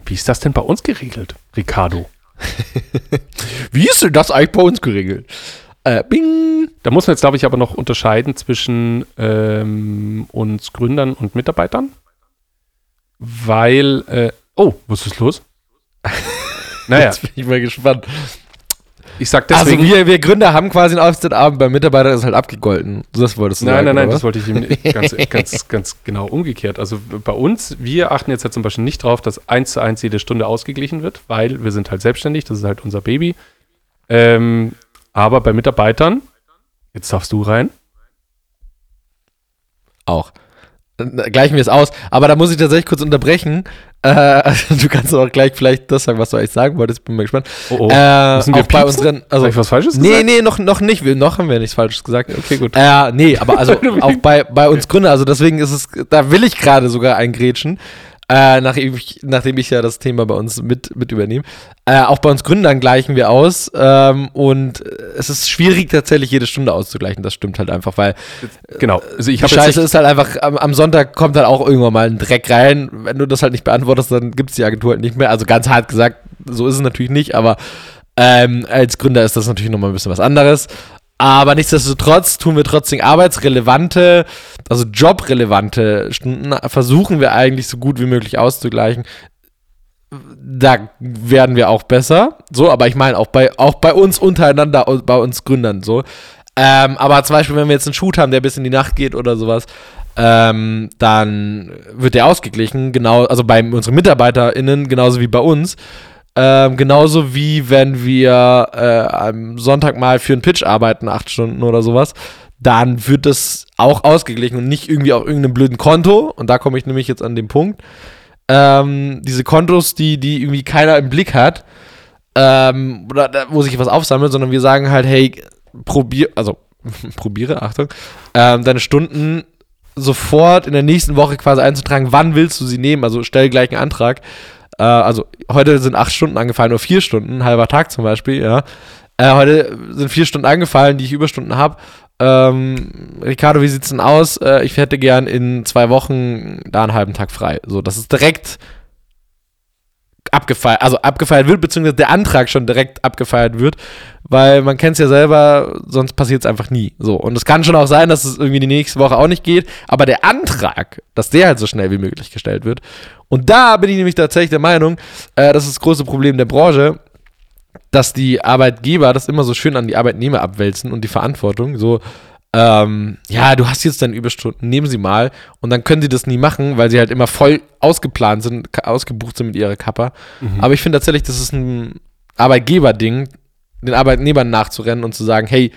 wie ist das denn bei uns geregelt, Ricardo? Wie ist denn das eigentlich bei uns geregelt? Äh, bing. Da muss man jetzt, glaube ich, aber noch unterscheiden zwischen ähm, uns Gründern und Mitarbeitern. Weil, äh, oh, was ist los? naja, Jetzt bin ich mal gespannt. Ich sag Also deswegen. wir, wir Gründer haben quasi einen Auftritt-Abend, bei Mitarbeitern ist halt abgegolten. Das wolltest du nein, sagen, nein, nein, oder das wollte ich ihm nicht. Ganz, ganz, ganz genau umgekehrt. Also bei uns, wir achten jetzt halt zum Beispiel nicht drauf, dass eins zu eins jede Stunde ausgeglichen wird, weil wir sind halt selbstständig, das ist halt unser Baby. Ähm, aber bei Mitarbeitern, jetzt darfst du rein. Auch. Dann Gleichen wir es aus. Aber da muss ich tatsächlich kurz unterbrechen. Äh, du kannst auch gleich vielleicht das sagen, was du eigentlich sagen wolltest. Bin mal gespannt. Oh, oh. Äh, Müssen wir auch bei unseren. Also, Sag ich was Falsches Nee, gesagt? nee, noch, noch nicht. Wir, noch haben wir nichts Falsches gesagt. Okay, gut. Äh, nee, aber also auch bei, bei uns Gründer, also deswegen ist es, da will ich gerade sogar eingrätschen, äh, nachdem, ich, nachdem ich ja das Thema bei uns mit, mit übernehme. Äh, auch bei uns Gründern gleichen wir aus ähm, und es ist schwierig tatsächlich jede Stunde auszugleichen, das stimmt halt einfach, weil Genau. Also ich die Scheiße ist halt einfach, am, am Sonntag kommt halt auch irgendwann mal ein Dreck rein, wenn du das halt nicht beantwortest, dann gibt es die Agentur halt nicht mehr, also ganz hart gesagt, so ist es natürlich nicht, aber ähm, als Gründer ist das natürlich nochmal ein bisschen was anderes. Aber nichtsdestotrotz tun wir trotzdem arbeitsrelevante, also jobrelevante Stunden, versuchen wir eigentlich so gut wie möglich auszugleichen. Da werden wir auch besser. So, aber ich meine auch bei, auch bei uns untereinander, bei uns Gründern so. Ähm, aber zum Beispiel, wenn wir jetzt einen Shoot haben, der bis in die Nacht geht oder sowas, ähm, dann wird der ausgeglichen, genau, also bei unseren MitarbeiterInnen genauso wie bei uns. Ähm, genauso wie wenn wir äh, am Sonntag mal für einen Pitch arbeiten, acht Stunden oder sowas, dann wird das auch ausgeglichen und nicht irgendwie auf irgendeinem blöden Konto. Und da komme ich nämlich jetzt an den Punkt. Ähm, diese Kontos, die, die irgendwie keiner im Blick hat, ähm, oder wo sich was aufsammelt, sondern wir sagen halt, hey, probier, also probiere, Achtung, ähm, deine Stunden sofort in der nächsten Woche quasi einzutragen, wann willst du sie nehmen, also stell gleich einen Antrag äh, also heute sind acht Stunden angefallen, nur vier Stunden, halber Tag zum Beispiel, ja. Äh, heute sind vier Stunden angefallen, die ich Überstunden habe. Ähm, Ricardo, wie sieht's denn aus? Äh, ich hätte gern in zwei Wochen da einen halben Tag frei. So, das ist direkt abgefeiert, also abgefeiert wird, beziehungsweise der Antrag schon direkt abgefeiert wird, weil man kennt es ja selber, sonst passiert es einfach nie. So, und es kann schon auch sein, dass es irgendwie die nächste Woche auch nicht geht, aber der Antrag, dass der halt so schnell wie möglich gestellt wird. Und da bin ich nämlich tatsächlich der Meinung, äh, das ist das große Problem der Branche, dass die Arbeitgeber das immer so schön an die Arbeitnehmer abwälzen und die Verantwortung. So, ähm, ja, du hast jetzt deine Überstunden, nehmen sie mal. Und dann können sie das nie machen, weil sie halt immer voll ausgeplant sind, ausgebucht sind mit ihrer Kappa. Mhm. Aber ich finde tatsächlich, das ist ein Arbeitgeberding, den Arbeitnehmern nachzurennen und zu sagen, hey,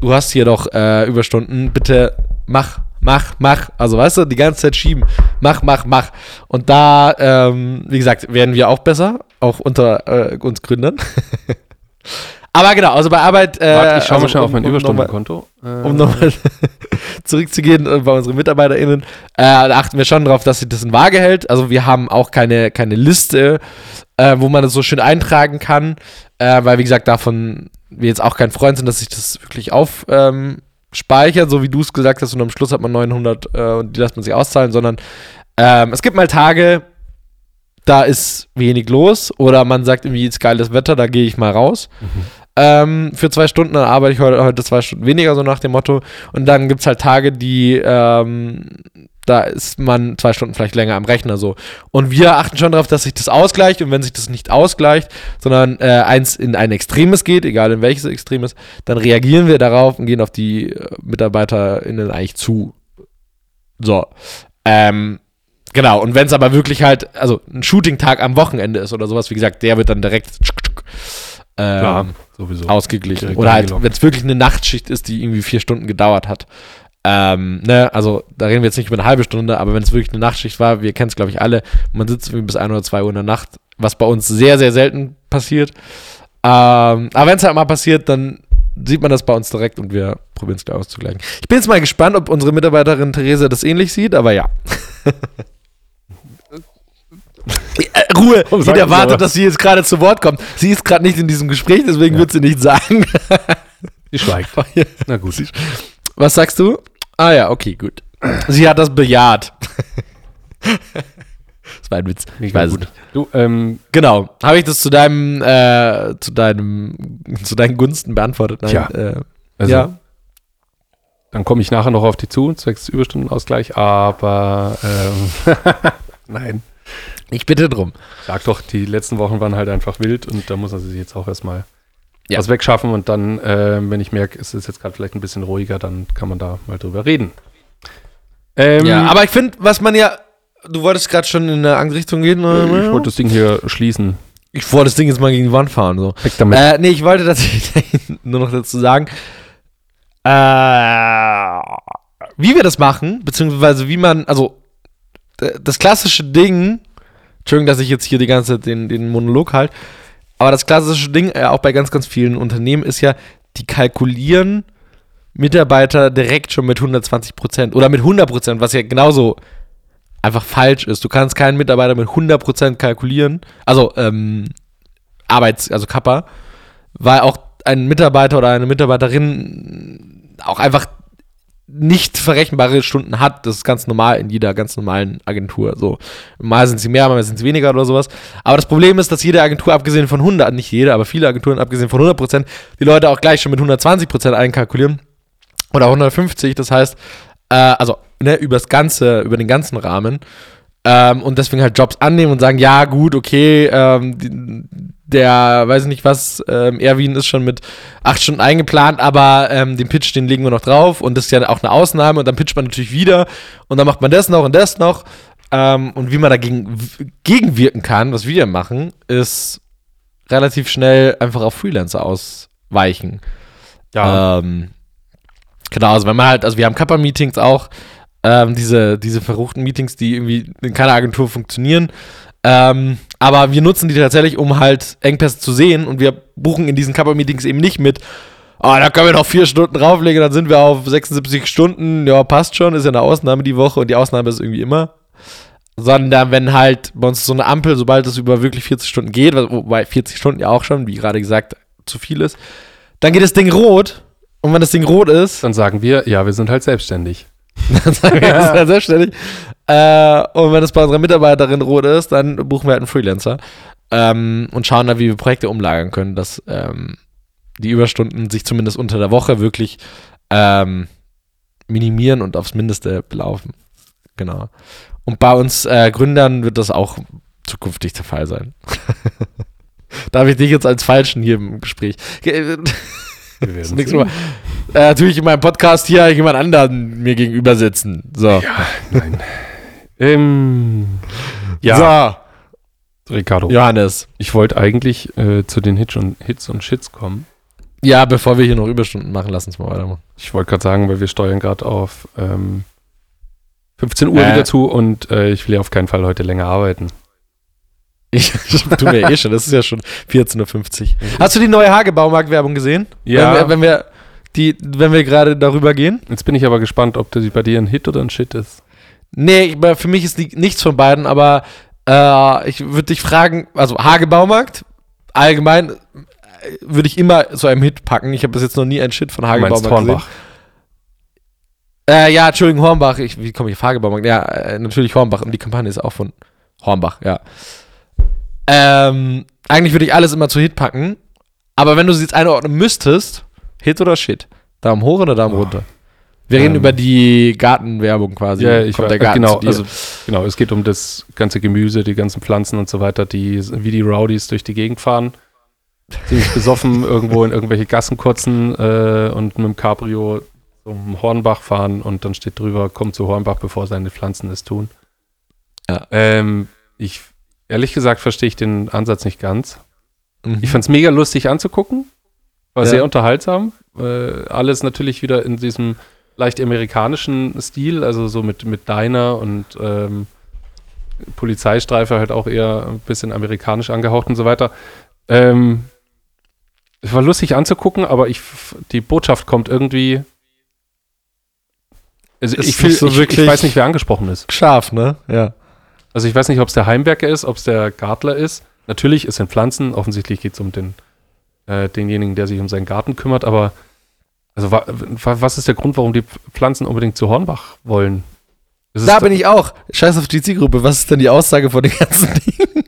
du hast hier doch äh, Überstunden, bitte mach, mach, mach. Also weißt du, die ganze Zeit schieben. Mach, mach, mach. Und da, ähm, wie gesagt, werden wir auch besser, auch unter äh, uns Gründern. Aber genau, also bei Arbeit. Äh, Warte, ich schaue also, mal schnell um, auf mein um Überstundenkonto. Um nochmal zurückzugehen äh, bei unseren MitarbeiterInnen, äh, da achten wir schon darauf, dass sich das in Waage hält. Also wir haben auch keine, keine Liste, äh, wo man das so schön eintragen kann, äh, weil wie gesagt, davon wir jetzt auch kein Freund sind, dass sich das wirklich aufspeichert, ähm, so wie du es gesagt hast, und am Schluss hat man 900 äh, und die lässt man sich auszahlen, sondern ähm, es gibt mal Tage, da ist wenig los oder man sagt irgendwie, ist geiles Wetter, da gehe ich mal raus. Mhm ähm, für zwei Stunden, dann arbeite ich heute, heute zwei Stunden weniger, so nach dem Motto. Und dann gibt es halt Tage, die, ähm, da ist man zwei Stunden vielleicht länger am Rechner so. Und wir achten schon darauf, dass sich das ausgleicht und wenn sich das nicht ausgleicht, sondern äh, eins in ein Extremes geht, egal in welches Extremes, dann reagieren wir darauf und gehen auf die äh, MitarbeiterInnen eigentlich zu. So. Ähm, genau, und wenn es aber wirklich halt, also ein Shooting-Tag am Wochenende ist oder sowas, wie gesagt, der wird dann direkt ähm, Klar, sowieso. ausgeglichen. Direkt Oder halt, wenn es wirklich eine Nachtschicht ist, die irgendwie vier Stunden gedauert hat. Ähm, ne, also da reden wir jetzt nicht über eine halbe Stunde, aber wenn es wirklich eine Nachtschicht war, wir kennen es glaube ich alle, man sitzt irgendwie bis ein oder zwei Uhr in der Nacht, was bei uns sehr, sehr selten passiert. Ähm, aber wenn es halt mal passiert, dann sieht man das bei uns direkt und wir probieren es gleich auszugleichen. Ich bin jetzt mal gespannt, ob unsere Mitarbeiterin Therese das ähnlich sieht, aber ja. Äh, Ruhe, Warum jeder wartet, dass sie jetzt gerade zu Wort kommt. Sie ist gerade nicht in diesem Gespräch, deswegen ja. wird sie nicht sagen. sie schweigt. Na gut. Was sagst du? Ah ja, okay, gut. Sie hat das bejaht. das war ein Witz. Ich weiß gut. Du, ähm, genau. Habe ich das zu deinem, äh, zu deinem, zu deinen Gunsten beantwortet? Nein, Tja. Äh, also, ja. Dann komme ich nachher noch auf die zu, zwecks Überstundenausgleich, aber ähm, nein. Ich bitte drum. Sag doch, die letzten Wochen waren halt einfach wild und da muss er sich jetzt auch erstmal ja. was wegschaffen und dann, äh, wenn ich merke, es ist jetzt gerade vielleicht ein bisschen ruhiger, dann kann man da mal drüber reden. Ähm, ja, aber ich finde, was man ja, du wolltest gerade schon in eine andere Richtung gehen, oder? Ich wollte das Ding hier schließen. Ich wollte das Ding jetzt mal gegen die Wand fahren, so. Weg damit. Äh, nee, ich wollte tatsächlich nur noch dazu sagen, äh, wie wir das machen, beziehungsweise wie man, also das klassische Ding, Entschuldigung, dass ich jetzt hier die ganze Zeit den, den Monolog halte. Aber das klassische Ding, äh, auch bei ganz, ganz vielen Unternehmen, ist ja, die kalkulieren Mitarbeiter direkt schon mit 120 Prozent oder mit 100 Prozent, was ja genauso einfach falsch ist. Du kannst keinen Mitarbeiter mit 100 Prozent kalkulieren, also ähm, Arbeits-, also Kappa, weil auch ein Mitarbeiter oder eine Mitarbeiterin auch einfach nicht verrechenbare Stunden hat. Das ist ganz normal in jeder ganz normalen Agentur. So, mal sind sie mehr, mal sind sie weniger oder sowas. Aber das Problem ist, dass jede Agentur, abgesehen von 100, nicht jede, aber viele Agenturen, abgesehen von 100 Prozent, die Leute auch gleich schon mit 120 Prozent einkalkulieren. Oder 150. Das heißt, äh, also ne, übers ganze, über den ganzen Rahmen. Ähm, und deswegen halt Jobs annehmen und sagen, ja, gut, okay, ähm, die, der, weiß ich nicht was, ähm, Erwin ist schon mit acht Stunden eingeplant, aber ähm, den Pitch, den legen wir noch drauf und das ist ja auch eine Ausnahme und dann pitcht man natürlich wieder und dann macht man das noch und das noch. Ähm, und wie man dagegen gegenwirken kann, was wir machen, ist relativ schnell einfach auf Freelancer ausweichen. Ja. Ähm, genau, also wenn man halt, also wir haben Kappa-Meetings auch, ähm, diese, diese verruchten Meetings, die irgendwie in keiner Agentur funktionieren. Ähm, aber wir nutzen die tatsächlich, um halt Engpässe zu sehen und wir buchen in diesen Kappa-Meetings eben nicht mit, oh, da können wir noch vier Stunden drauflegen, dann sind wir auf 76 Stunden, ja, passt schon, ist ja eine Ausnahme die Woche und die Ausnahme ist irgendwie immer. Sondern wenn halt bei uns so eine Ampel, sobald es über wirklich 40 Stunden geht, wobei 40 Stunden ja auch schon, wie gerade gesagt, zu viel ist, dann geht das Ding rot und wenn das Ding rot ist, dann sagen wir, ja, wir sind halt selbstständig. dann sagen wir, das ist ja selbstständig. Äh, und wenn es bei unserer Mitarbeiterin rot ist, dann buchen wir halt einen Freelancer ähm, und schauen dann, wie wir Projekte umlagern können, dass ähm, die Überstunden sich zumindest unter der Woche wirklich ähm, minimieren und aufs Mindeste belaufen. Genau. Und bei uns äh, Gründern wird das auch zukünftig der Fall sein. Darf ich dich jetzt als Falschen hier im Gespräch? das ist äh, natürlich in meinem Podcast hier jemand anderen mir gegenüber sitzen. So. Ja, nein. Ähm, ja. So. Ricardo. Johannes. Ich wollte eigentlich äh, zu den Hits und, Hits und Shits kommen. Ja, bevor wir hier noch Überstunden machen, lass uns mal weitermachen. Ich wollte gerade sagen, weil wir steuern gerade auf ähm, 15 Uhr äh. wieder zu und äh, ich will ja auf keinen Fall heute länger arbeiten. Ich tue mir eh schon, das ist ja schon 14.50 Uhr. Hast du die neue Hagebaumarkt-Werbung gesehen? Ja. Wenn wir, wenn wir, die, wenn wir gerade darüber gehen? Jetzt bin ich aber gespannt, ob das bei dir ein Hit oder ein Shit ist. Nee, für mich ist nichts von beiden, aber äh, ich würde dich fragen, also Hagebaumarkt, allgemein äh, würde ich immer zu einem Hit packen. Ich habe bis jetzt noch nie einen Shit von Hagebaumarkt gesehen. Hornbach. Äh, ja, Entschuldigung, Hornbach. Ich, wie komme ich auf Hagebaumarkt? Ja, äh, natürlich Hornbach. Und die Kampagne ist auch von Hornbach, ja. Ähm, eigentlich würde ich alles immer zu Hit packen. Aber wenn du sie jetzt einordnen müsstest, Hit oder Shit? Daumen hoch oder Daumen oh. runter? Wir reden ähm, über die Gartenwerbung quasi. Ja, ich Kommt der Garten genau, also, genau, es geht um das ganze Gemüse, die ganzen Pflanzen und so weiter, die wie die Rowdies durch die Gegend fahren. Ziemlich besoffen irgendwo in irgendwelche Gassen kurzen äh, und mit dem Cabrio zum Hornbach fahren und dann steht drüber, kommt zu Hornbach, bevor seine Pflanzen es tun. Ja. Ähm, ich Ehrlich gesagt verstehe ich den Ansatz nicht ganz. Mhm. Ich fand es mega lustig anzugucken. War ja. sehr unterhaltsam. Äh, alles natürlich wieder in diesem leicht amerikanischen Stil, also so mit, mit Diner und ähm, Polizeistreife halt auch eher ein bisschen amerikanisch angehaucht und so weiter. Ähm, es war lustig anzugucken, aber ich, die Botschaft kommt irgendwie. Also ich, so ich, ich, weiß nicht, wer angesprochen ist. Scharf, ne? Ja. Also ich weiß nicht, ob es der Heimwerker ist, ob es der Gartler ist. Natürlich es in Pflanzen, offensichtlich geht es um den, äh, denjenigen, der sich um seinen Garten kümmert, aber also wa, wa, was ist der Grund, warum die Pflanzen unbedingt zu Hornbach wollen? Da bin ich auch. Scheiß auf die Zielgruppe. Was ist denn die Aussage von den ganzen Dingen?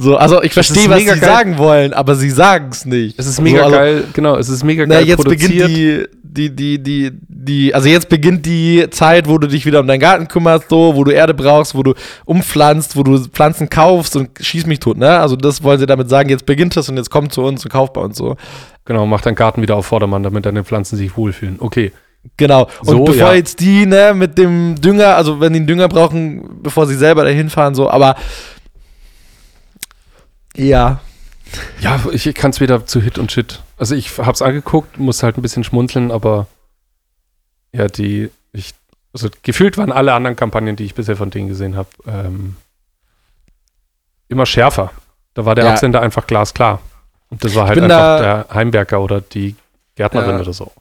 So, also ich verstehe, was sie geil. sagen wollen, aber sie sagen es nicht. Es ist mega so, also, geil, genau, es ist mega geil na, jetzt produziert. beginnt die, die, die, die, die, also jetzt beginnt die Zeit, wo du dich wieder um deinen Garten kümmerst, so, wo du Erde brauchst, wo du umpflanzt, wo du Pflanzen kaufst und schieß mich tot, ne? Also das wollen sie damit sagen, jetzt beginnt das und jetzt kommt zu uns und kauft bei uns so. Genau, mach deinen Garten wieder auf Vordermann, damit deine Pflanzen sich wohlfühlen. Okay. Genau. Und so, bevor ja. jetzt die, ne, mit dem Dünger, also wenn die einen Dünger brauchen, bevor sie selber dahin fahren, so, aber ja. Ja, ich kann es wieder zu Hit und Shit. Also ich habe es angeguckt, muss halt ein bisschen schmunzeln, aber ja, die, ich, also gefühlt waren alle anderen Kampagnen, die ich bisher von denen gesehen habe, ähm, immer schärfer. Da war der ja. Absender einfach glasklar. Und das war halt einfach da, der Heimwerker oder die Gärtnerin ja. oder so.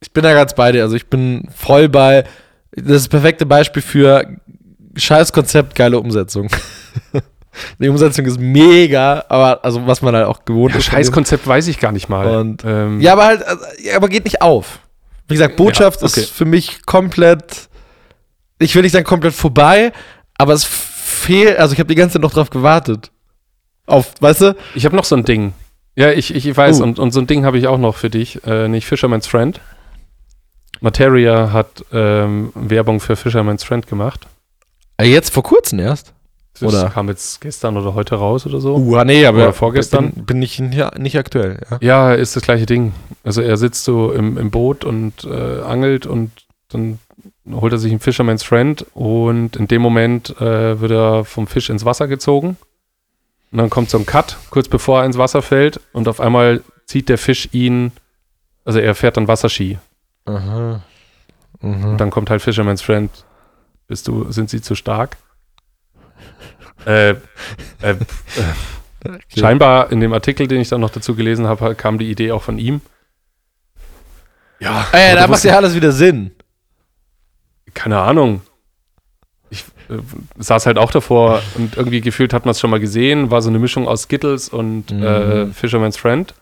Ich bin da ganz bei dir. Also ich bin voll bei, das ist das perfekte Beispiel für scheiß Konzept, geile Umsetzung. Die Umsetzung ist mega, aber also was man halt auch gewohnt ja, ist. Scheiß Konzept weiß ich gar nicht mal. Und, ähm, ja, aber halt, also, aber geht nicht auf. Wie gesagt, Botschaft Ja, okay. ist für mich komplett, ich will nicht sagen komplett vorbei, aber es fehlt, also ich habe die ganze Zeit noch drauf gewartet. Auf, weißt du? Ich habe noch so ein Ding. Ja, ich, ich weiß, Uh. und, und so ein Ding habe ich auch noch für dich. Äh, nicht Fisherman's Friend. Materia hat ähm, Werbung für Fisherman's Friend gemacht. Äh, Jetzt vor kurzem erst. Das Oder? kam jetzt gestern oder heute raus oder so. Uh, nee, aber Oder vorgestern. bin, bin ich ja, nicht aktuell. Ja. Ja, ist das gleiche Ding. Also er sitzt so im, im Boot und äh, angelt und dann holt er sich einen Fisherman's Friend und in dem Moment äh, wird er vom Fisch ins Wasser gezogen. Und dann kommt so ein Cut, kurz bevor er ins Wasser fällt und auf einmal zieht der Fisch ihn, also er fährt dann Wasserski. Aha. Und Mhm. dann kommt halt Fisherman's Friend. Bist du, sind sie zu stark? Äh, äh, äh, Scheinbar in dem Artikel, den ich dann noch dazu gelesen habe, kam die Idee auch von ihm. Ja, Ey, aber da macht ja alles wieder Sinn. keine Ahnung. Ich äh, saß halt auch davor und irgendwie gefühlt hat man es schon mal gesehen. War so eine Mischung aus Skittles und Mhm. äh, Fisherman's Friend.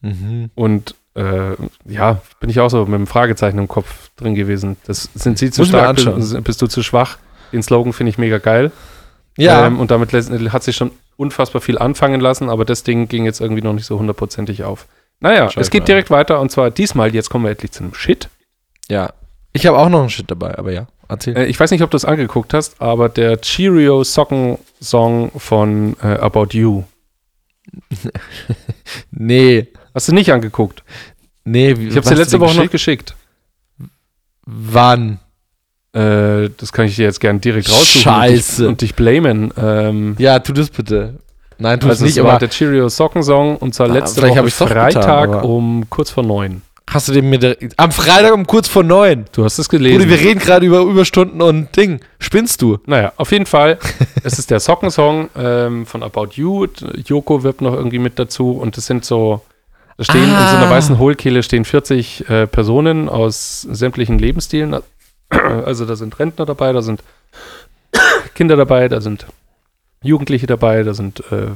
Mhm. Und äh, ja, bin ich auch so mit einem Fragezeichen im Kopf drin gewesen. Das sind sie zu Muss stark, bist du zu schwach? Den Slogan finde ich mega geil. Ja, Ähm, und damit hat sich schon unfassbar viel anfangen lassen, aber das Ding ging jetzt irgendwie noch nicht so hundertprozentig auf. Naja, Scheiße, es geht direkt weiter und zwar diesmal, jetzt kommen wir endlich zu einem Shit. ja. Ich habe auch noch einen Shit dabei, aber ja, erzähl. Äh, ich weiß nicht, ob du es angeguckt hast, aber der Cheerio Socken Song von äh, About You. nee, Hast du nicht angeguckt? nee. wie- Ich habe was dir letzte Woche noch geschickt? geschickt. Wann? Äh, das kann ich dir jetzt gerne direkt raussuchen Scheiße. und dich, und dich blamen. Ähm, Ja, tu das bitte. Nein, tu also es es nicht, war aber der Cheerio Socken Song und zwar Ah, letzte Woche getan, Freitag aber- um kurz vor neun. hast du den mir direkt, am Freitag um kurz vor neun. Du hast es Bruder, gelesen. wir reden gerade über Überstunden und Ding. Spinnst du? Naja, auf jeden Fall. es ist der Sockensong ähm, von About You. Joko wirbt noch irgendwie mit dazu und es sind so, da stehen in so einer Ah. weißen Hohlkehle stehen 40 äh, Personen aus sämtlichen Lebensstilen. Also da sind Rentner dabei, da sind Kinder dabei, da sind Jugendliche dabei, da sind äh,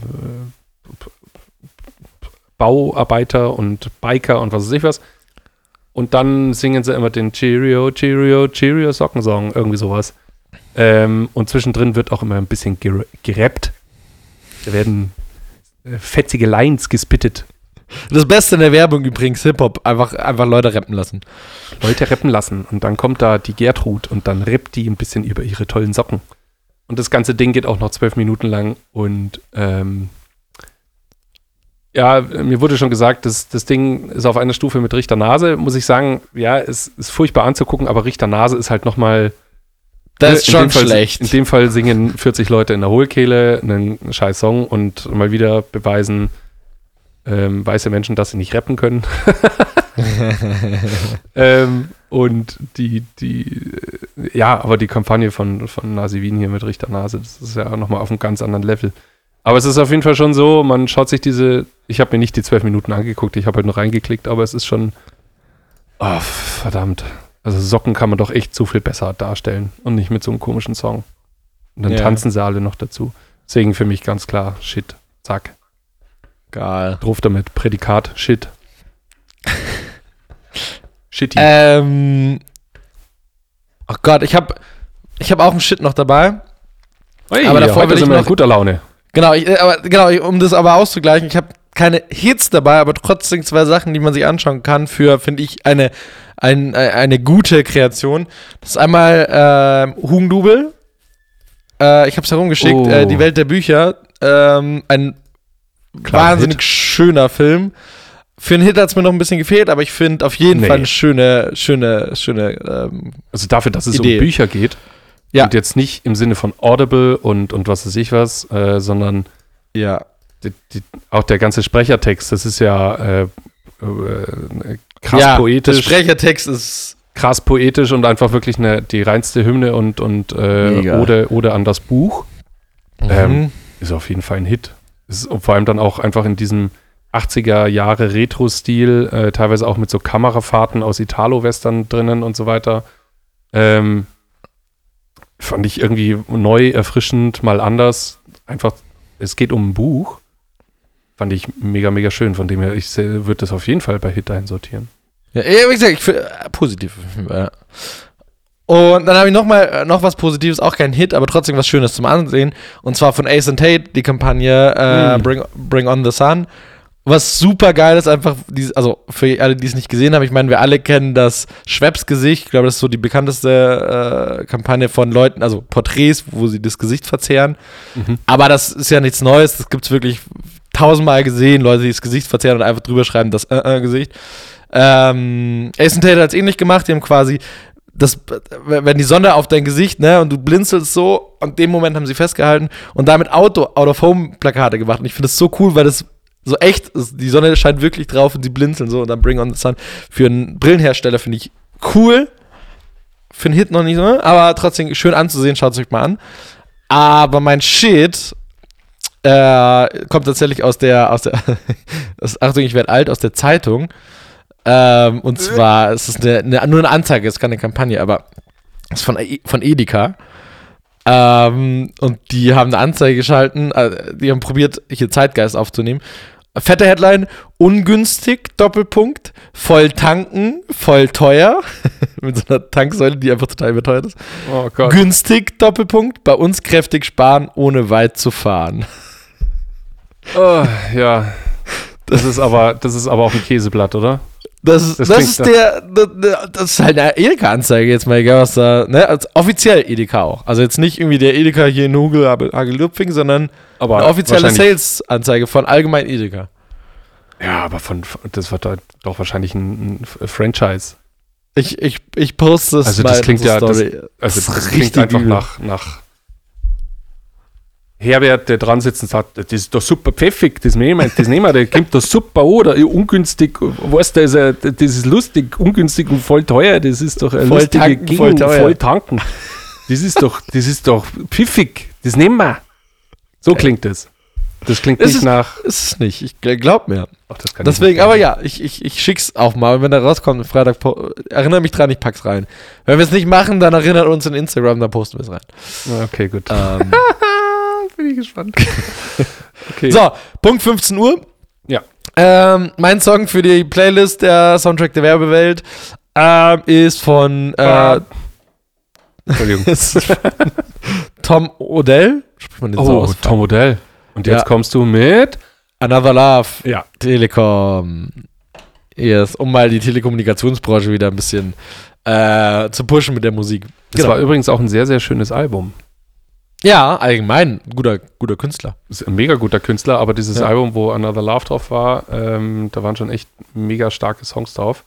Bauarbeiter und Biker und was weiß ich was. Und dann singen sie immer den Cheerio, Cheerio, Cheerio Sockensong, irgendwie sowas. Ähm, und zwischendrin wird auch immer ein bisschen ger gerappt. Da werden äh, fetzige Lines gespittet. Das Beste in der Werbung übrigens, Hip-Hop, einfach, einfach Leute rappen lassen. Leute rappen lassen. Und dann kommt da die Gertrud und dann rappt die ein bisschen über ihre tollen Socken. Und das ganze Ding geht auch noch zwölf Minuten lang. Und ähm, ja, mir wurde schon gesagt, das, das Ding ist auf einer Stufe mit Richter Nase. Muss ich sagen, ja, es ist furchtbar anzugucken, aber Richter Nase ist halt nochmal Das ist in schon Fall, schlecht. In dem Fall singen 40 Leute in der Hohlkehle einen scheiß Song und mal wieder beweisen ähm, weiße Menschen, dass sie nicht rappen können. ähm, und die, die, äh, ja, aber die Kampagne von, von Nasi Wien hier mit Richter Nase, das ist ja nochmal auf einem ganz anderen Level. Aber es ist auf jeden Fall schon so, man schaut sich diese, ich habe mir nicht die zwölf Minuten angeguckt, ich habe halt nur reingeklickt, aber es ist schon, oh, verdammt. Also Socken kann man doch echt so viel besser darstellen und nicht mit so einem komischen Song. Und dann Ja. tanzen sie alle noch dazu. Deswegen für mich ganz klar, Shit, zack. Geil. Drauf damit, Prädikat, Shit. Shitty. Ähm. Oh Gott, ich habe ich hab auch einen Shit noch dabei. Hey, aber davor heute will ich sind wir in noch- guter Laune. Genau, ich, äh, aber, genau, um das aber auszugleichen, ich habe keine Hits dabei, aber trotzdem zwei Sachen, die man sich anschauen kann für, finde ich, eine, ein, äh, eine gute Kreation. Das ist einmal ähm, Hugendubel. Äh, ich habe es herumgeschickt, Oh. äh, Die Welt der Bücher. Ähm, ein Klarer wahnsinnig schöner Film. Für einen Hit hat es mir noch ein bisschen gefehlt, aber ich finde auf jeden Nee. Fall eine schöne, schöne, schöne. Ähm, Also dafür, dass es Idee. um Bücher geht. Ja. Und jetzt nicht im Sinne von Audible und, und was weiß ich was, äh, sondern ja. die, die, auch der ganze Sprechertext, das ist ja äh, äh, krass ja, Der poetisch. Sprechertext ist. krass poetisch und einfach wirklich eine, die reinste Hymne und, und äh. Ode, Ode an das Buch. Mhm. Ähm, Ist auf jeden Fall ein Hit. Ist vor allem dann auch einfach in diesem 80er Jahre Retro-Stil, äh, teilweise auch mit so Kamerafahrten aus Italo-Western drinnen und so weiter. Ähm, fand ich irgendwie neu, erfrischend, mal anders. Einfach, es geht um ein Buch. Fand ich mega, mega schön. Von dem her, ich würde das auf jeden Fall bei Hit einsortieren. Ja, wie gesagt, ich finde äh, positiv. Ja. Und dann habe ich noch mal äh, noch was Positives, auch kein Hit, aber trotzdem was Schönes zum Ansehen. Und zwar von Ace and Tate, die Kampagne äh, Mhm. Bring, Bring on the Sun. Was super geil ist, einfach, also für alle, die es nicht gesehen haben, ich meine, wir alle kennen das Schweppes-Gesicht. Ich glaube, das ist so die bekannteste äh, Kampagne von Leuten, also Porträts, wo sie das Gesicht verzehren. Mhm. Aber das ist ja nichts Neues, das gibt es wirklich tausendmal gesehen, Leute, die das Gesicht verzehren und einfach drüber schreiben, das äh, äh, Gesicht. Ähm, Ace and Tate hat es ähnlich gemacht, die haben quasi das, wenn die Sonne auf dein Gesicht, ne, und du blinzelst so, und dem Moment haben sie festgehalten und damit Auto, Out-of-Home-Plakate gemacht. Und ich finde das so cool, weil das so echt ist. Die Sonne scheint wirklich drauf und sie blinzeln so und dann Bring on the Sun. Für einen Brillenhersteller finde ich cool. Für einen Hit noch nicht so, aber trotzdem schön anzusehen, schaut es euch mal an. Aber mein Shit äh, kommt tatsächlich aus der, aus der, Achtung, ich werde alt, aus der Zeitung. Ähm, und zwar, es ist eine, eine, nur eine Anzeige, es ist keine Kampagne, aber es ist von, von Edeka. Ähm, und die haben eine Anzeige geschalten, äh, die haben probiert, hier Zeitgeist aufzunehmen. Fette Headline, ungünstig, Doppelpunkt, voll tanken, voll teuer. Mit so einer Tanksäule, die einfach total überteuert ist. Oh Gott. Günstig, Doppelpunkt, bei uns kräftig sparen, ohne weit zu fahren. Oh, ja. Das ist aber, das ist aber auch ein Käseblatt, oder? Das, ist- Das das, ist der, das, das ist halt eine Edeka-Anzeige jetzt mal, egal was da, ne, also offiziell Edeka auch. Also jetzt nicht irgendwie der Edeka hier in Hugel, Hagelupfing, sondern Aber eine offizielle Sales-Anzeige von allgemein Edeka. Ja, aber von, das wird doch- wahrscheinlich ein, ein Franchise. Ich, ich, ich poste es Also mal das in klingt ja- das-. Also Das das, klingt richtig einfach übel. nach, nach Herbert, der dran sitzt und sagt, das ist doch super pfeffig, das nehmen wir, das nehmen wir, der kommt doch super oder ungünstig, weißt du, das ist, ja- das ist lustig, ungünstig und voll teuer, das ist doch eine Voll lustige tanken, Gegend, voll teuer. voll tanken. Das ist doch, das ist doch pfiffig, das nehmen wir. So klingt das. Das klingt nicht ist- nach. Ist es nicht, ich gl- glaub mir. Ach, das kann ich Deswegen, aber ja, ich, ich, ich schick's auch mal, wenn er rauskommt, Freitag, erinnere mich dran, ich pack's rein. Wenn wir es nicht machen, dann erinnert uns in Instagram, dann posten wir es rein. Okay, gut. Ähm, Bin ich gespannt. okay. so, Punkt 15 Uhr. Ja. Ähm, mein Song für die Playlist der Soundtrack der Werbewelt ähm, ist von äh, Ah. Entschuldigung. Tom Odell. Spricht man den so Oh, aus? Tom Odell. Und jetzt Ja. kommst du mit. Another Love. Ja. Telekom. Yes, um mal die Telekommunikationsbranche wieder ein bisschen äh, zu pushen mit der Musik. Das Genau. war übrigens auch ein sehr, sehr schönes Album. Ja, allgemein guter, guter Künstler. Ist ein mega guter Künstler, aber dieses Ja. Album, wo Another Love drauf war, ähm, da waren schon echt mega starke Songs drauf.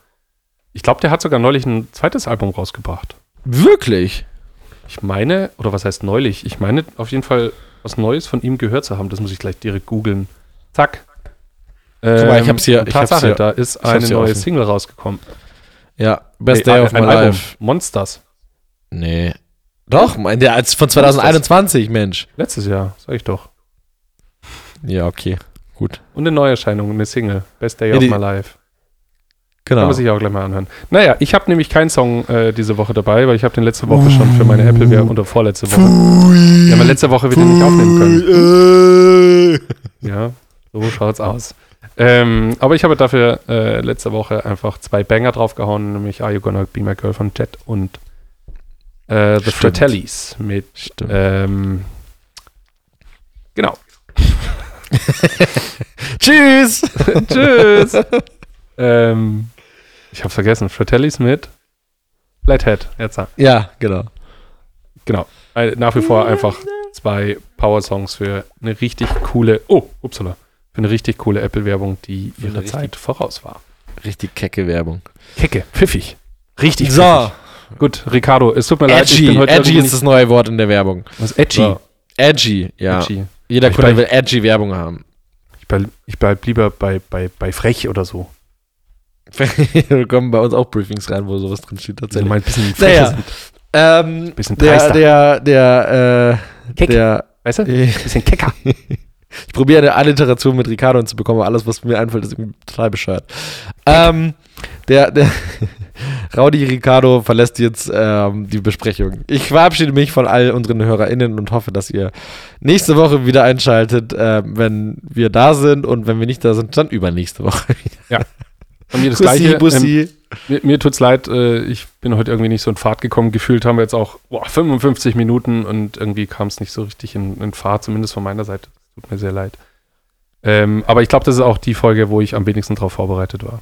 Ich glaube, der hat sogar neulich ein zweites Album rausgebracht. Wirklich? Ich meine, oder was heißt neulich? Ich meine auf jeden Fall was Neues von ihm gehört zu haben. Das muss ich gleich direkt googeln. Zack. Ähm, mal, ich hab's hier- ich hab's Tatsache, hier- da ist hab's eine neue offen. Single rausgekommen. Ja, Best Nee, Day of My. Life. Monsters. Nee. Doch, mein, der als von 2021, Mensch. Letztes Jahr, sag ich doch. Ja, okay. Gut. Und eine Neuerscheinung, eine Single. Best Day Ja, of My Life. Kann Genau. man sich auch gleich mal anhören. Naja, ich habe nämlich keinen Song äh, diese Woche dabei, weil ich habe den letzte Woche schon für meine Apple Werbung oder vorletzte Woche. Ja letzte Woche wieder nicht aufnehmen können. Ja, so schaut's aus. Ähm, aber ich habe dafür äh, letzte Woche einfach zwei Banger draufgehauen, nämlich Are You Gonna Be My Girl von Jet und äh, The Stimmt. Fratellis mit ähm, genau. Tschüss! Tschüss. ähm, ich habe vergessen. Fratellis mit Flathead. Jetzt Ja, genau. genau. Nach wie vor einfach zwei Power-Songs für eine richtig coole. Oh, upsala. Für eine richtig coole Apple-Werbung, die ihrer Zeit voraus war. Richtig kecke Werbung. Kecke, pfiffig. Richtig So, pfiffig. Gut, Ricardo, es tut mir leid, ich edgy. bin heute Edgy ist das neue Wort in der Werbung. was edgy. So. Edgy, ja. edgy. Jeder Ich Kunde bleib- will edgy Werbung haben. Ich bleib, ich bleib lieber bei, bei, bei frech oder so. da kommen bei uns auch Briefings rein, wo sowas drin steht Also tatsächlich. mal ein bisschen Naja. sind. Ähm, Bisschen der, der, der, äh, Keck. der, Weißt du? ich Bisschen kecker. probiere eine Alliteration mit Ricardo hinzubekommen, aber alles, was mir einfällt, ist irgendwie total bescheuert. Ähm, der, der, Raudi Ricardo verlässt jetzt ähm, die Besprechung. Ich verabschiede mich von all unseren HörerInnen und hoffe, dass ihr nächste Woche wieder einschaltet, äh, wenn wir da sind und wenn wir nicht da sind, dann übernächste Woche wieder. Bei mir das Bussi, Gleiche. Bussi. Ähm, mir, mir tut's leid, äh, ich bin heute irgendwie nicht so in Fahrt gekommen. Gefühlt haben wir jetzt auch boah, 55 Minuten und irgendwie kam es nicht so richtig in, in Fahrt, zumindest von meiner Seite. Tut mir sehr leid. Ähm, aber ich glaube, das ist auch die Folge, wo ich am wenigsten darauf vorbereitet war.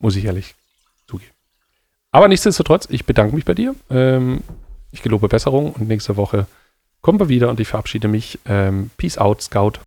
Muss ich ehrlich zugeben. Aber nichtsdestotrotz, ich bedanke mich bei dir. Ähm, ich gelobe Besserung und nächste Woche kommen wir wieder und ich verabschiede mich. Ähm, Peace out, Scout.